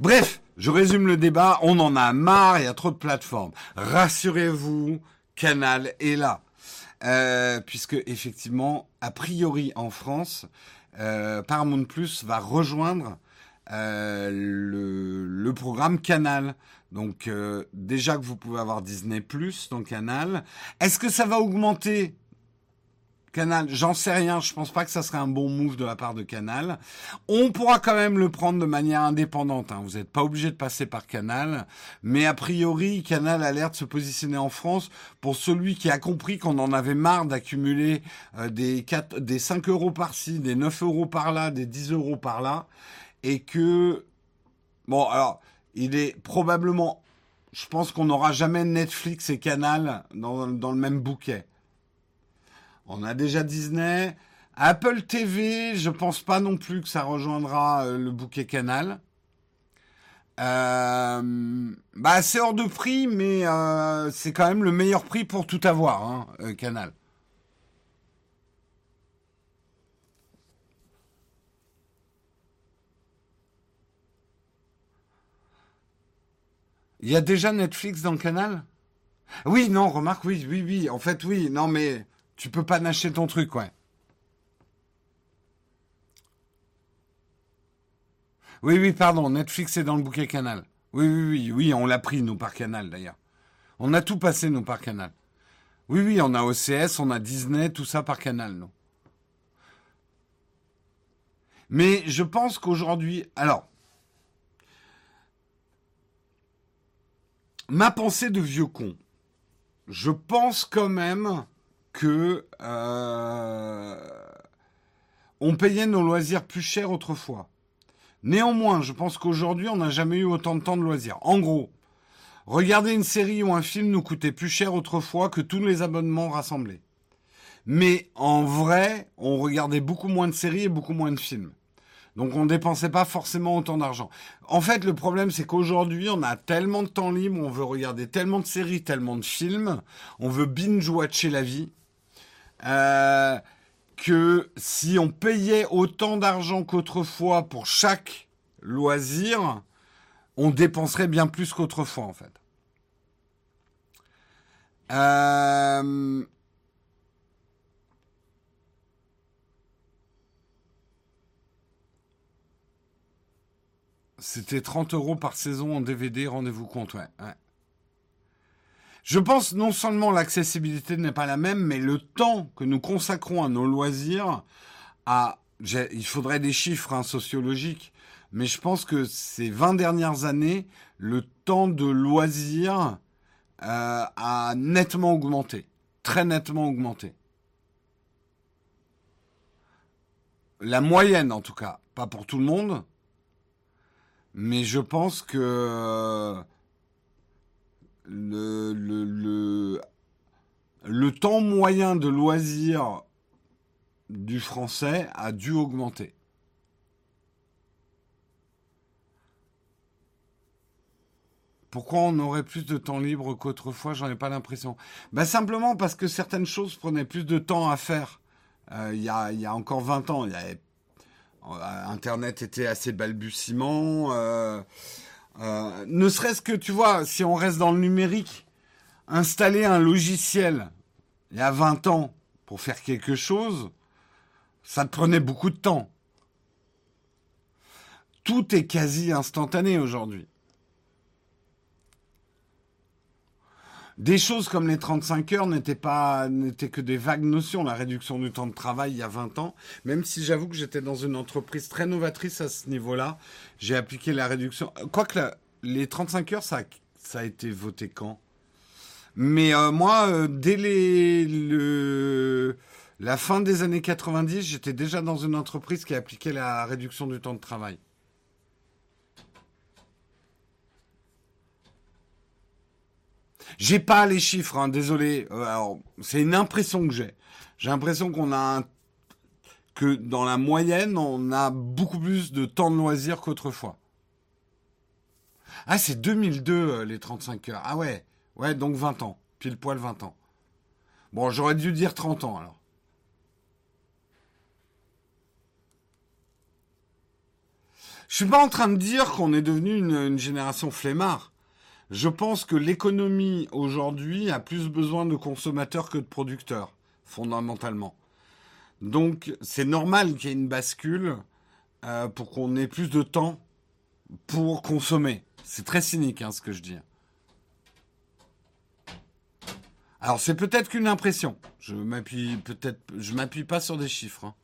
Bref, je résume le débat. On en a marre. Il y a trop de plateformes. Rassurez-vous, Canal est là, euh, puisque effectivement, a priori en France, euh, Paramount Plus va rejoindre euh, le, programme Canal. Donc euh, déjà que vous pouvez avoir Disney Plus dans Canal. Est-ce que ça va augmenter Canal, j'en sais rien, je pense pas que ça serait un bon move de la part de Canal. On pourra quand même le prendre de manière indépendante, hein. vous n'êtes pas obligé de passer par Canal, mais a priori, Canal a l'air de se positionner en France pour celui qui a compris qu'on en avait marre d'accumuler euh, des, 4, des 5 euros par-ci, des 9 euros par-là, des 10 euros par-là, et que... Bon, alors, il est probablement, je pense qu'on n'aura jamais Netflix et Canal dans, le même bouquet. On a déjà Disney. Apple TV, je pense pas non plus que ça rejoindra euh, le bouquet Canal. Euh, bah c'est hors de prix, mais euh, c'est quand même le meilleur prix pour tout avoir, hein, Canal. Il y a déjà Netflix dans le canal? Oui, non, remarque, oui, oui, oui. En fait, oui, non, mais tu peux pas nacher ton truc, ouais. Oui, oui, pardon, Netflix est dans le bouquet canal. Oui, oui, oui, oui, on l'a pris, nous, par canal, d'ailleurs. On a tout passé, nous, par canal. Oui, oui, on a OCS, on a Disney, tout ça par canal, nous. Mais je pense qu'aujourd'hui, alors, ma pensée de vieux con. Je pense quand même que euh, on payait nos loisirs plus cher autrefois. Néanmoins, je pense qu'aujourd'hui, on n'a jamais eu autant de temps de loisirs. En gros, regarder une série ou un film nous coûtait plus cher autrefois que tous les abonnements rassemblés. Mais en vrai, on regardait beaucoup moins de séries et beaucoup moins de films. Donc on dépensait pas forcément autant d'argent. En fait, le problème, c'est qu'aujourd'hui, on a tellement de temps libre, on veut regarder tellement de séries, tellement de films, on veut binge-watcher la vie, euh, que si on payait autant d'argent qu'autrefois pour chaque loisir, on dépenserait bien plus qu'autrefois, en fait. Euh, C'était 30 euros par saison en DVD, rendez-vous compte, ouais. Je pense non seulement l'accessibilité n'est pas la même, mais le temps que nous consacrons à nos loisirs, à, il faudrait des chiffres hein, sociologiques, mais je pense que ces 20 dernières années, le temps de loisirs euh, a nettement augmenté, très nettement augmenté. la moyenne en tout cas, pas pour tout le monde, mais je pense que le, le, temps moyen de loisir du français a dû augmenter. Pourquoi on aurait plus de temps libre qu'autrefois J'en ai pas l'impression. Ben simplement parce que certaines choses prenaient plus de temps à faire. Euh, il y, a, encore 20 ans, y avait, euh, Internet était assez balbutiement. Euh, euh, ne serait-ce que, tu vois, si on reste dans le numérique, installer un logiciel il y a 20 ans pour faire quelque chose, ça te prenait beaucoup de temps. Tout est quasi instantané aujourd'hui. Des choses comme les 35 heures n'étaient pas, n'étaient que des vagues notions, la réduction du temps de travail il y a 20 ans. Même si j'avoue que j'étais dans une entreprise très novatrice à ce niveau-là, j'ai appliqué la réduction. Quoique la, les 35 heures, ça, a, été voté quand? Mais euh, moi, euh, dès le, la fin des années 90, j'étais déjà dans une entreprise qui appliquait la réduction du temps de travail. J'ai pas les chiffres, hein, désolé. Euh, c'est une impression que j'ai. J'ai l'impression qu'on a un... que dans la moyenne, on a beaucoup plus de temps de loisir qu'autrefois. Ah, c'est 2002 euh, les 35 heures. Ah ouais, ouais, donc 20 ans, pile poil 20 ans. Bon, j'aurais dû dire 30 ans alors. Je suis pas en train de dire qu'on est devenu une, une génération flemmard. Je pense que l'économie aujourd'hui a plus besoin de consommateurs que de producteurs, fondamentalement. Donc c'est normal qu'il y ait une bascule euh, pour qu'on ait plus de temps pour consommer. C'est très cynique hein, ce que je dis. Alors c'est peut-être qu'une impression. Je m'appuie peut-être, je m'appuie pas sur des chiffres. Hein.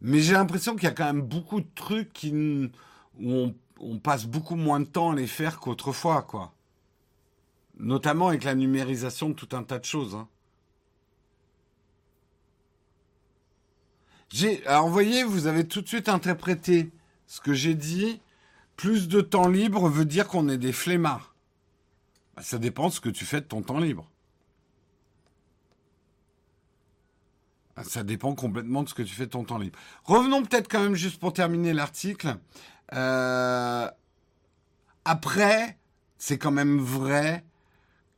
Mais j'ai l'impression qu'il y a quand même beaucoup de trucs où on, passe beaucoup moins de temps à les faire qu'autrefois, quoi. Notamment avec la numérisation de tout un tas de choses. Hein. Alors, vous voyez, vous avez tout de suite interprété ce que j'ai dit. Plus de temps libre veut dire qu'on est des flemmards. Bah, ça dépend de ce que tu fais de ton temps libre. Ça dépend complètement de ce que tu fais de ton temps libre. Revenons peut-être quand même juste pour terminer l'article. Euh, après, c'est quand même vrai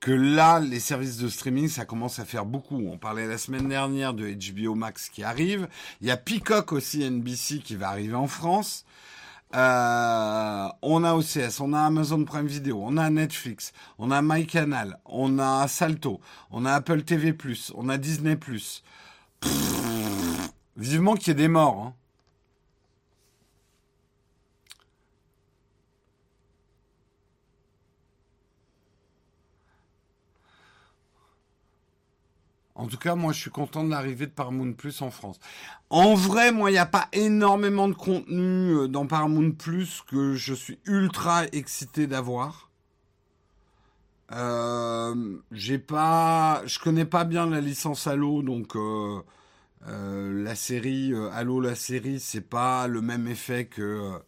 que là, les services de streaming, ça commence à faire beaucoup. On parlait la semaine dernière de HBO Max qui arrive. Il y a Peacock aussi, NBC, qui va arriver en France. Euh, on a OCS, on a Amazon Prime Video, on a Netflix, on a MyCanal, on a Salto, on a Apple TV+, on a Disney+. Vivement qu'il y ait des morts. Hein. En tout cas, moi, je suis content de l'arrivée de Paramount Plus en France. En vrai, moi, il n'y a pas énormément de contenu euh, dans Paramount Plus que je suis ultra excité d'avoir. Euh, j'ai pas, je connais pas bien la licence Halo, donc euh, euh, la série Halo, la série, c'est pas le même effet que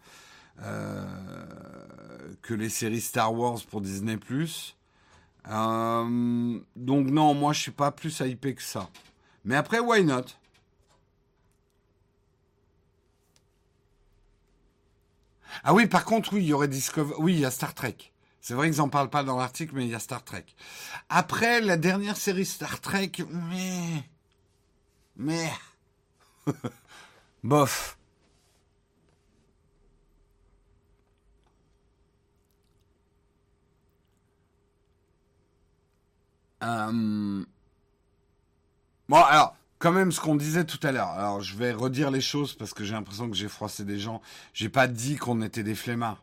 que les séries Star Wars pour Disney+. Donc non, moi je suis pas plus hypé que ça. Mais après, why not? Ah oui, par contre, oui, il y aurait Discovery. Oui, il y a Star Trek. C'est vrai qu'ils n'en parlent pas dans l'article, mais il y a Star Trek. Après, la dernière série Star Trek, mais... [laughs] Mais... Bof. Euh... Bon, alors, quand même, ce qu'on disait tout à l'heure. Alors, je vais redire les choses parce que j'ai l'impression que j'ai froissé des gens. J'ai pas dit qu'on était des flemmards.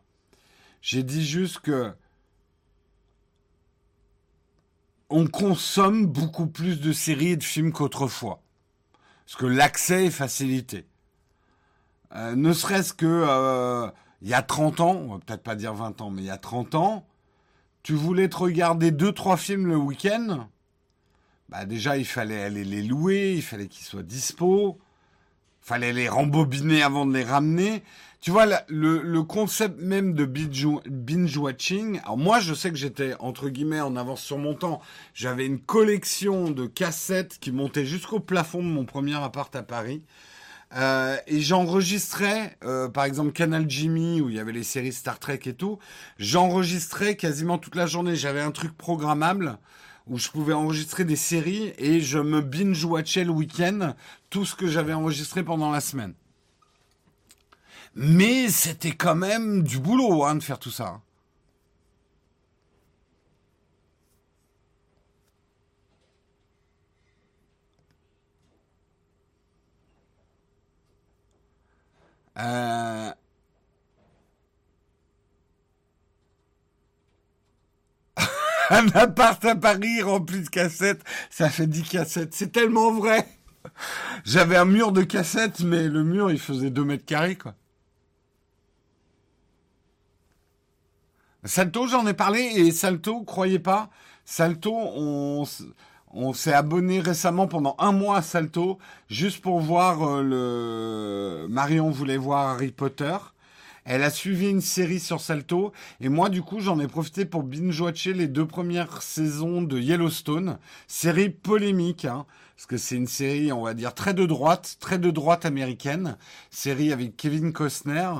J'ai dit juste que on consomme beaucoup plus de séries et de films qu'autrefois. Parce que l'accès est facilité. Euh, ne serait-ce que euh, il y a 30 ans, on va peut-être pas dire 20 ans, mais il y a 30 ans, tu voulais te regarder deux, trois films le week-end, bah déjà, il fallait aller les louer, il fallait qu'ils soient dispo, fallait les rembobiner avant de les ramener. Tu vois, le, le concept même de binge-watching, alors moi, je sais que j'étais, entre guillemets, en avance sur mon temps. J'avais une collection de cassettes qui montait jusqu'au plafond de mon premier appart à Paris. Euh, et j'enregistrais, euh, par exemple Canal Jimmy où il y avait les séries Star Trek et tout. J'enregistrais quasiment toute la journée. J'avais un truc programmable où je pouvais enregistrer des séries et je me binge-watchais le week-end tout ce que j'avais enregistré pendant la semaine. Mais c'était quand même du boulot hein, de faire tout ça. Euh... [laughs] Un appart à Paris rempli de cassettes, ça fait 10 cassettes. C'est tellement vrai. J'avais un mur de cassettes, mais le mur, il faisait 2 mètres carrés, quoi. Salto, j'en ai parlé, et Salto, croyez pas, Salto, on, s'est abonné récemment pendant un mois à Salto, juste pour voir euh, le... Marion voulait voir Harry Potter. Elle a suivi une série sur Salto et moi du coup j'en ai profité pour binge-watcher les deux premières saisons de Yellowstone, série polémique hein, parce que c'est une série on va dire très de droite, très de droite américaine, série avec Kevin Costner,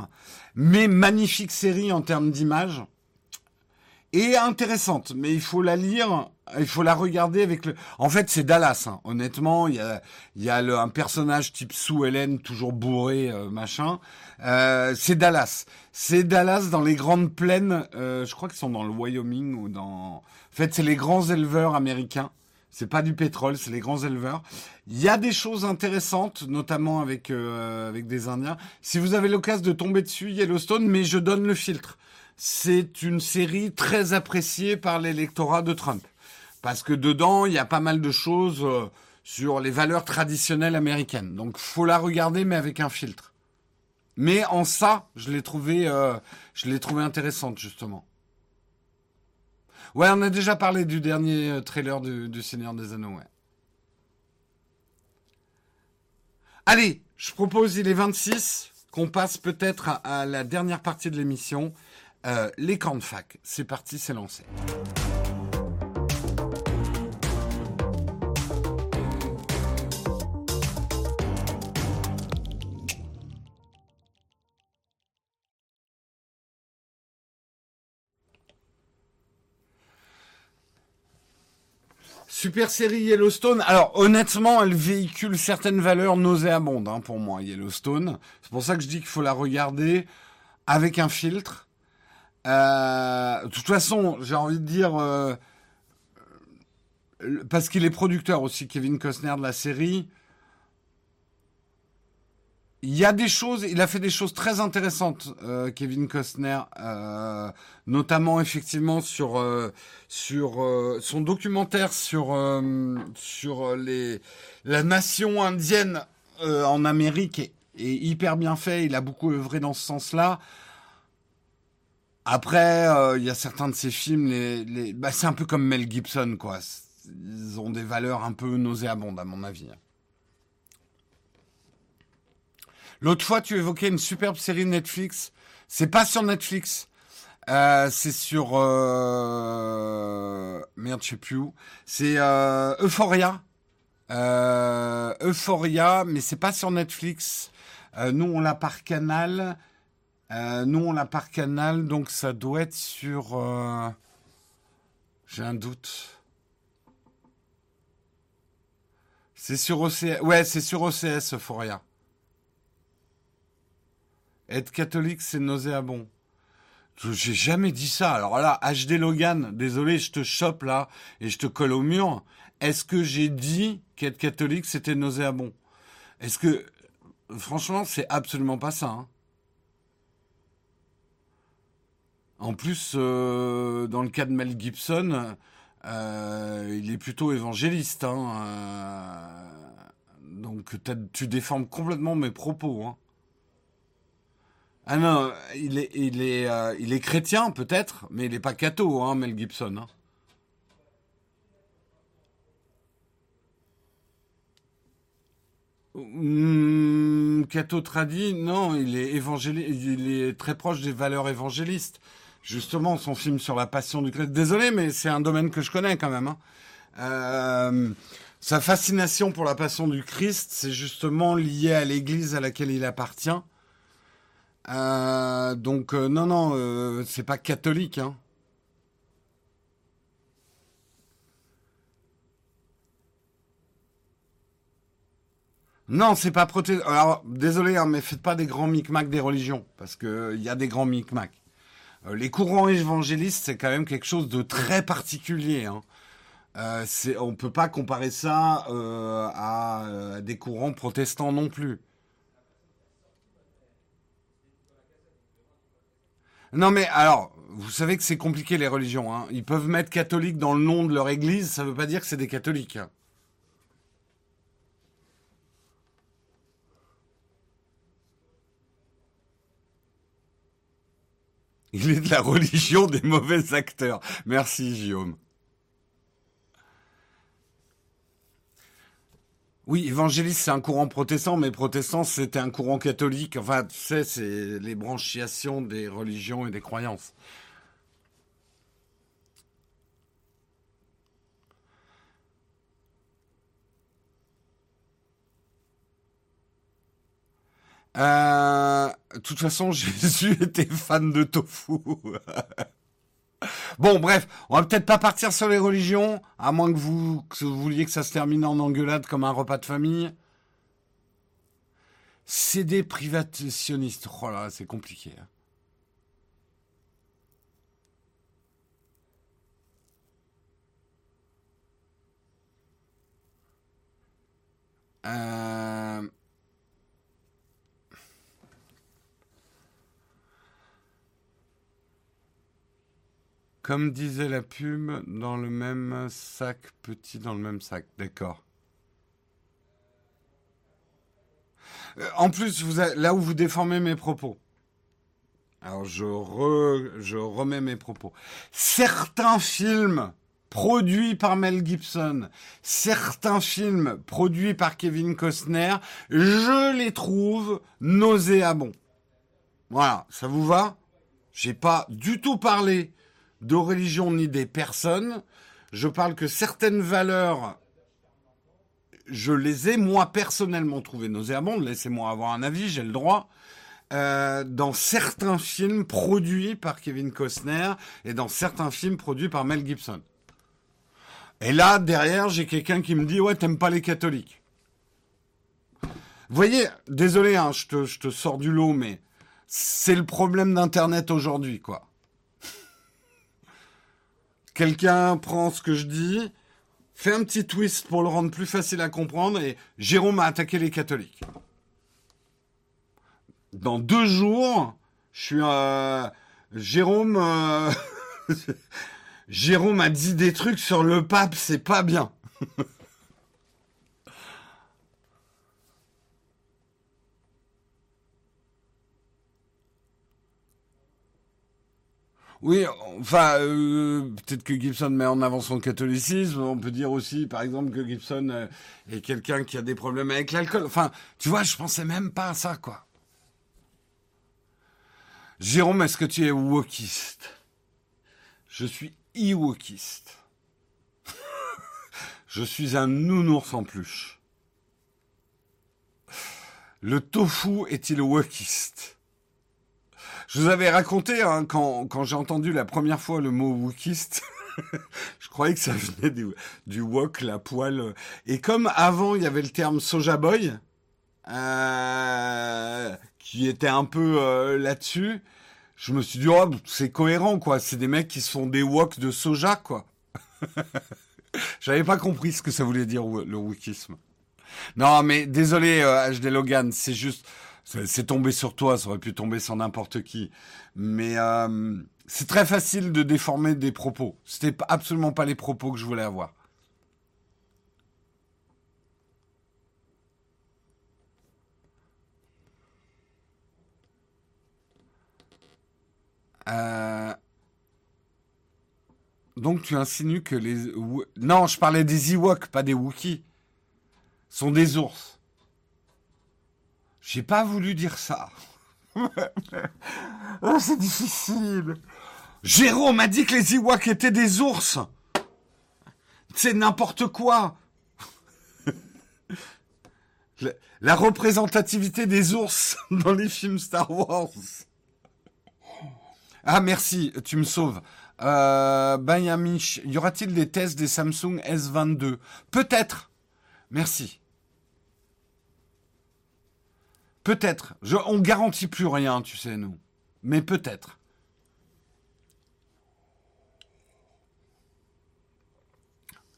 mais magnifique série en termes d'image et intéressante, mais il faut la lire, il faut la regarder avec le. En fait, c'est Dallas. Hein. Honnêtement, il y a, y a un personnage type Sue Ellen, toujours bourré, euh, machin. Euh, c'est Dallas. C'est Dallas dans les grandes plaines. Euh, je crois qu'ils sont dans le Wyoming ou dans. En fait, c'est les grands éleveurs américains. C'est pas du pétrole, c'est les grands éleveurs. Il y a des choses intéressantes, notamment avec euh, avec des Indiens. Si vous avez l'occasion de tomber dessus, Yellowstone, mais je donne le filtre c'est une série très appréciée par l'électorat de Trump. Parce que dedans, il y a pas mal de choses euh, sur les valeurs traditionnelles américaines. Donc, faut la regarder, mais avec un filtre. Mais en ça, je l'ai trouvé, euh, trouvé intéressante, justement. Ouais, on a déjà parlé du dernier euh, trailer du, Seigneur des Anneaux. Allez, je propose, il est 26, qu'on passe peut-être à la dernière partie de l'émission. Euh, les camps de fac, c'est parti, c'est lancé. Super série Yellowstone. Alors honnêtement, elle véhicule certaines valeurs nauséabondes hein, pour moi, Yellowstone. C'est pour ça que je dis qu'il faut la regarder avec un filtre. Euh, de toute façon, j'ai envie de dire, euh, parce qu'il est producteur aussi, Kevin Costner de la série. Il y a des choses, il a fait des choses très intéressantes, euh, Kevin Costner, notamment effectivement sur son documentaire sur la nation indienne en Amérique est, est, hyper bien fait. Il a beaucoup œuvré dans ce sens-là. Après, euh, il y a certains de ces films, bah, c'est un peu comme Mel Gibson, quoi. Ils ont des valeurs un peu nauséabondes, à mon avis. L'autre fois, tu évoquais une superbe série Netflix. C'est pas sur Netflix. Euh, c'est sur euh... merde, je sais plus où. C'est Euphoria. Euphoria, mais c'est pas sur Netflix. nous, on l'a par canal. Euh, nous, on l'a par canal, donc ça doit être sur. Euh, j'ai un doute. C'est sur OCS. Ouais, c'est sur OCS, Euphoria. Être catholique, c'est nauséabond. J'ai jamais dit ça. Alors là, HD Logan, désolé, je te chope là et je te colle au mur. Est-ce que j'ai dit qu'être catholique, c'était nauséabond? Est-ce que... Franchement, c'est absolument pas ça. Hein. En plus, euh, dans le cas de Mel Gibson, euh, il est plutôt évangéliste. Hein, euh, donc tu déformes complètement mes propos. Hein. Ah non, il est, il est, il est chrétien peut-être, mais il n'est pas catho, hein, Mel Gibson. Hein. Hmm, catho tradit, non, il est évangéliste, il est très proche des valeurs évangélistes. Justement, son film sur la passion du Christ. Désolé, mais c'est un domaine que je connais quand même. Hein. Euh, sa fascination pour la passion du Christ, c'est justement lié à l'Église à laquelle il appartient. Euh, donc euh, non, non, c'est pas catholique. Hein. Non, c'est pas protestant. Alors, désolé, hein, mais faites pas des grands micmacs des religions, parce que il y a des grands micmacs. Les courants évangélistes, c'est quand même quelque chose de très particulier. Hein. Euh, on ne peut pas comparer ça euh, à, euh, des courants protestants non plus. Non mais alors, vous savez que c'est compliqué les religions. Hein. Ils peuvent mettre catholique dans le nom de leur église, ça ne veut pas dire que c'est des catholiques. Hein. Il est de la religion des mauvais acteurs. Merci Guillaume. Oui, évangéliste, c'est un courant protestant, mais protestant, c'était un courant catholique. Enfin, tu sais, c'est les branchiations des religions et des croyances. Euh, de toute façon, [laughs] Jésus était fan de tofu. Bon, bref, on va peut-être pas partir sur les religions, à moins que vous, vouliez que ça se termine en engueulade comme un repas de famille. C'est des privatisionnistes. Oh c'est compliqué. Hein. Euh... Comme disait la pub, dans le même sac, petit dans le même sac. D'accord. Euh, en plus, là où vous déformez mes propos. Alors, je, je remets mes propos. Certains films produits par Mel Gibson, certains films produits par Kevin Costner, je les trouve nauséabonds. Voilà, ça vous va? J'ai pas du tout parlé de religion ni des personnes. Je parle que certaines valeurs, je les ai moi personnellement trouvées nauséabondes. Laissez-moi avoir un avis, j'ai le droit. Euh, dans certains films produits par Kevin Costner et dans certains films produits par Mel Gibson. Et là, derrière, j'ai quelqu'un qui me dit Ouais, t'aimes pas les catholiques. Vous voyez, désolé, hein, je, te, je te sors du lot, mais c'est le problème d'Internet aujourd'hui, quoi. Quelqu'un prend ce que je dis, fait un petit twist pour le rendre plus facile à comprendre et Jérôme a attaqué les catholiques. Dans deux jours, je suis Jérôme. Euh, [laughs] Jérôme a dit des trucs sur le pape, c'est pas bien. [laughs] Oui, enfin, euh, peut-être que Gibson met en avant son catholicisme. On peut dire aussi, par exemple, que Gibson euh, est quelqu'un qui a des problèmes avec l'alcool. Enfin, tu vois, je pensais même pas à ça, quoi. Jérôme, est-ce que tu es wokiste? Je suis e-wokiste. [laughs] je suis un nounours en peluche. Le tofu est-il wokiste? Je vous avais raconté hein, quand, quand j'ai entendu la première fois le mot wokiste. [laughs] je croyais que ça venait du, du wok, la poêle. Et comme avant, il y avait le terme soja boy, euh, qui était un peu euh, là-dessus, je me suis dit, oh, c'est cohérent, quoi. C'est des mecs qui se font des woks de soja, quoi. [laughs] J'avais pas compris ce que ça voulait dire, le wokisme. Non, mais désolé, HD euh, Logan, c'est juste c'est tombé sur toi, ça aurait pu tomber sur n'importe qui. Mais euh, c'est très facile de déformer des propos. C'était absolument pas les propos que je voulais avoir. Euh, donc tu insinues que les... Non, je parlais des Ewoks, pas des Wookiees. sont des ours. J'ai pas voulu dire ça. oh, [laughs] c'est difficile. Jérôme m'a dit que les Ewoks étaient des ours. C'est n'importe quoi. [laughs] La représentativité des ours [laughs] dans les films Star Wars. Ah merci, tu me sauves. Euh, y aura-t-il des tests des Samsung S22 Peut-être. Merci. Peut-être. Je, on garantit plus rien, tu sais, nous. Mais peut-être.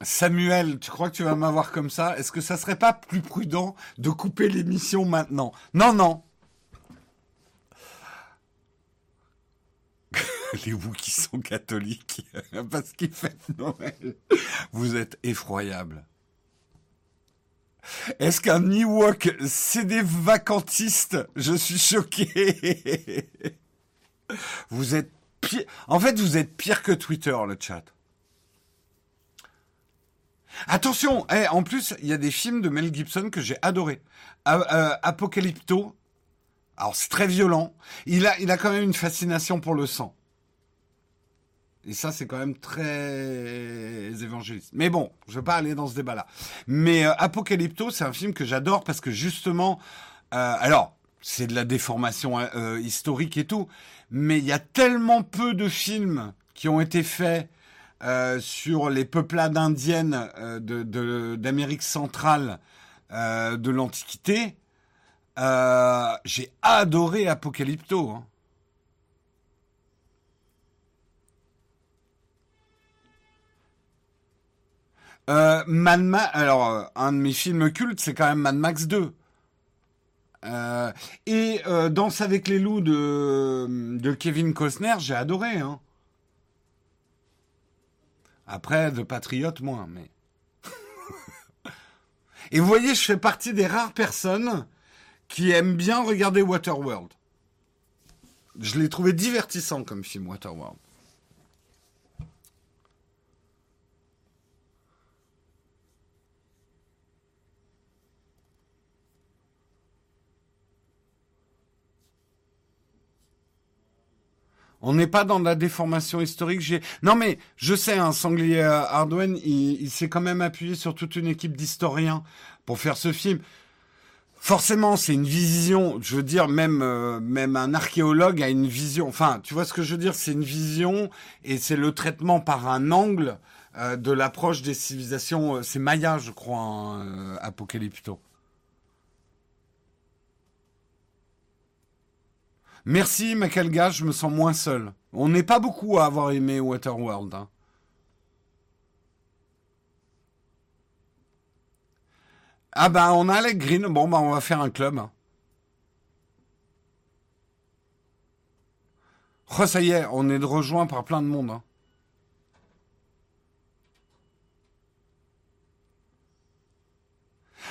Samuel, tu crois que tu vas m'avoir comme ça? Est-ce que ça serait pas plus prudent de couper l'émission maintenant? Non, non. [laughs] Les vous qui sont catholiques, [laughs] parce qu'ils fêtent Noël. Vous êtes effroyables. Est-ce qu'un Ewok, c'est des vacantistes? Je suis choqué. [laughs] Vous êtes pire. En fait, vous êtes pire que Twitter, le chat. Attention, eh, en plus, il y a des films de Mel Gibson que j'ai adorés. Euh, Apocalypto. Alors, c'est très violent. Il a quand même une fascination pour le sang. Et ça, c'est quand même très évangéliste. Mais bon, je ne vais pas aller dans ce débat-là. Mais euh, Apocalypto, c'est un film que j'adore parce que justement, euh, alors, c'est de la déformation historique et tout, mais il y a tellement peu de films qui ont été faits euh, sur les peuplades indiennes euh, d'Amérique centrale euh, de l'Antiquité, j'ai adoré Apocalypto. Hein. Mad Max, alors un de mes films cultes, c'est quand même Mad Max 2. et Danse avec les loups de, Kevin Costner, j'ai adoré. Hein. Après, de patriote, moins, mais. [laughs] Et vous voyez, je fais partie des rares personnes qui aiment bien regarder Waterworld. Je l'ai trouvé divertissant comme film, Waterworld. On n'est pas dans la déformation historique. J'ai non mais je sais, un sanglier euh, Hardwen, il, s'est quand même appuyé sur toute une équipe d'historiens pour faire ce film. Forcément, c'est une vision. Je veux dire, même euh, même un archéologue a une vision. Enfin, tu vois ce que je veux dire? C'est une vision et c'est le traitement par un angle euh, de l'approche des civilisations. C'est Maya, je crois, hein, Apocalypto. Merci, Macalga, je me sens moins seul. On n'est pas beaucoup à avoir aimé Waterworld. Hein. Ah bah on a Alec Green, bon bah on va faire un club. Oh ça y est, on est rejoint par plein de monde. Hein.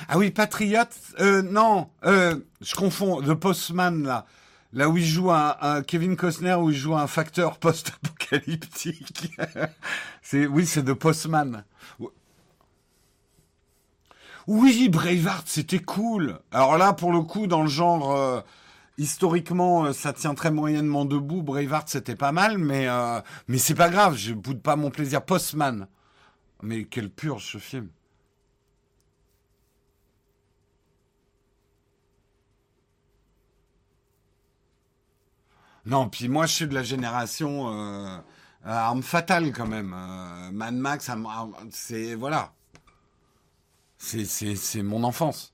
Ah oui, Patriote, euh, non, euh, je confonds, The Postman là. Là où il joue un, Kevin Costner, où il joue un facteur post-apocalyptique. [laughs] c'est oui, c'est The Postman. Oui, Braveheart, c'était cool. Alors là, pour le coup, dans le genre euh, historiquement, euh, ça tient très moyennement debout. Braveheart, c'était pas mal, mais euh, mais c'est pas grave. Je boude pas mon plaisir. Postman. Mais quelle purge ce film. Non, puis moi, je suis de la génération euh, arme fatale quand même. Euh, Mad Max, c'est voilà, c'est mon enfance.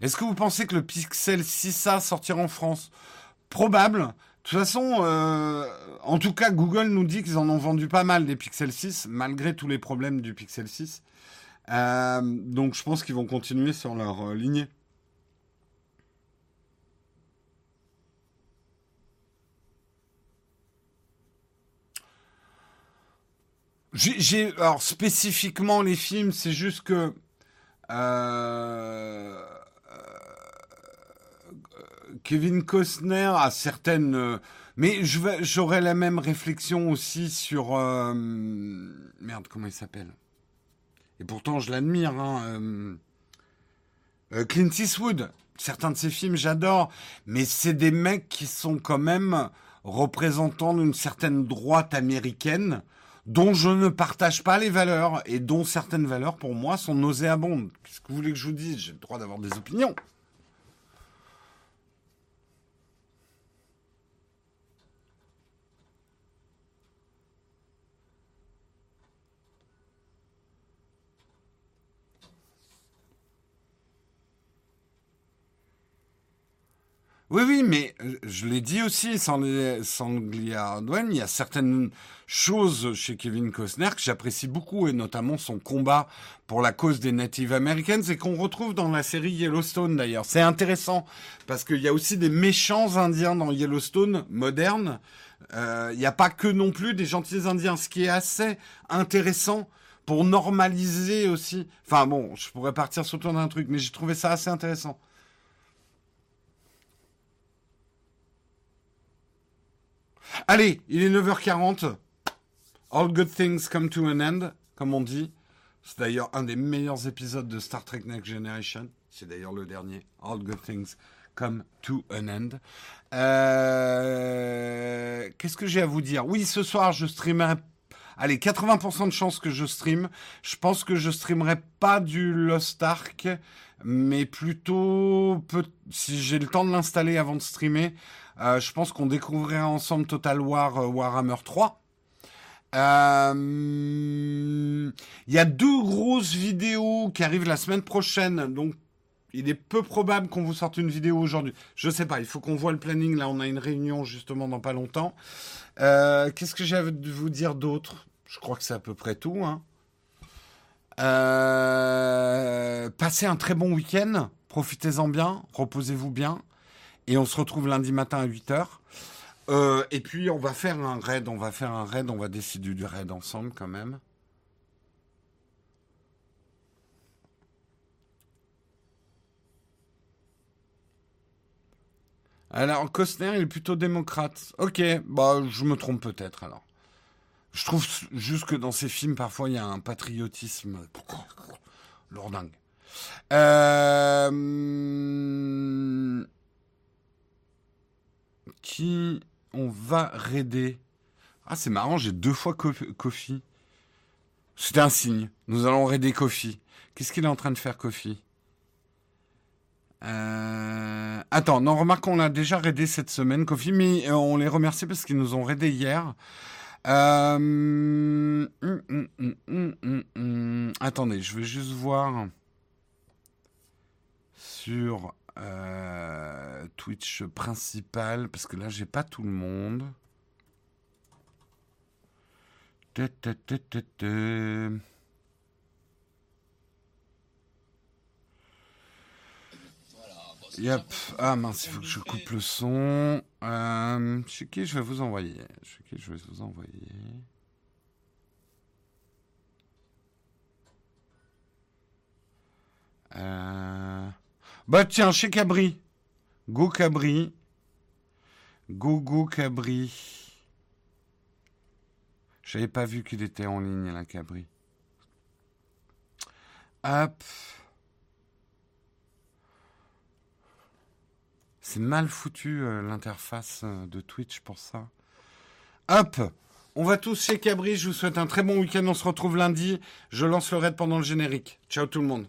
Est-ce que vous pensez que le Pixel 6a sortira en France? Probable. De toute façon, euh, en tout cas, Google nous dit qu'ils en ont vendu pas mal des Pixel 6, malgré tous les problèmes du Pixel 6. donc je pense qu'ils vont continuer sur leur lignée. J'ai alors spécifiquement les films, c'est juste que euh, euh, Kevin Costner a certaines Mais j'aurais la même réflexion aussi sur... Euh, merde, comment il s'appelle? Et pourtant, je l'admire. Hein, euh, euh, Clint Eastwood. Certains de ses films, j'adore. Mais c'est des mecs qui sont quand même représentants d'une certaine droite américaine dont je ne partage pas les valeurs et dont certaines valeurs, pour moi, sont nauséabondes. Qu'est-ce que vous voulez que je vous dise? J'ai le droit d'avoir des opinions. Oui, oui, mais euh, je l'ai dit aussi, sans, les, sans il y a certaines choses chez Kevin Costner que j'apprécie beaucoup, et notamment son combat pour la cause des Native Americans, et qu'on retrouve dans la série Yellowstone d'ailleurs. C'est intéressant, parce qu'il y a aussi des méchants Indiens dans Yellowstone moderne. Euh, il n'y a pas que non plus des gentils Indiens, ce qui est assez intéressant pour normaliser aussi. Enfin bon, je pourrais partir sur d'un truc, mais j'ai trouvé ça assez intéressant. Allez, il est 9h40. All good things come to an end, comme on dit. C'est d'ailleurs un des meilleurs épisodes de Star Trek Next Generation. C'est d'ailleurs le dernier. All good things come to an end. Euh, qu'est-ce que j'ai à vous dire? Oui, ce soir, je streamerai. Allez, 80% de chances que je stream. Je pense que je streamerai pas du Lost Ark, mais plutôt, si j'ai le temps de l'installer avant de streamer, euh, je pense qu'on découvrira ensemble Total War euh, Warhammer 3. Euh, il y a deux grosses vidéos qui arrivent la semaine prochaine, donc il est peu probable qu'on vous sorte une vidéo aujourd'hui. Je sais pas, il faut qu'on voit le planning. Là, on a une réunion justement dans pas longtemps. Qu'est-ce que j'ai à vous dire d'autre? Je crois que c'est à peu près tout. Hein. passez un très bon week-end. Profitez-en bien. Reposez-vous bien. Et on se retrouve lundi matin à 8h. Euh, et puis on va faire un raid, on va faire un raid, on va décider du raid ensemble quand même. Alors Costner, il est plutôt démocrate. Ok, bah je me trompe peut-être alors. Je trouve juste que dans ces films, parfois, il y a un patriotisme lourdingue. Euh qui on va raider Ah, c'est marrant, j'ai deux fois Kofi. C'était un signe. Nous allons raider Kofi. Qu'est-ce qu'il est en train de faire, Kofi? Euh... Attends, non, remarque qu'on a déjà raidé cette semaine, Kofi, mais euh, on les remercie parce qu'ils nous ont raidé hier. Euh... Hum, hum, hum, Attendez, je vais juste voir sur euh, Twitch principal, parce que là, j'ai pas tout le monde. Yep. Ah mince, il faut que je coupe le son. Euh, chez qui je vais vous envoyer? Chez qui je vais vous envoyer? Euh... Bah tiens, chez Cabri. Go Cabri. Go Go Cabri. J'avais pas vu qu'il était en ligne, là, Cabri. Hop. C'est mal foutu euh, l'interface euh, de Twitch pour ça. Hop On va tous chez Cabri. Je vous souhaite un très bon week-end. On se retrouve lundi. Je lance le raid pendant le générique. Ciao tout le monde.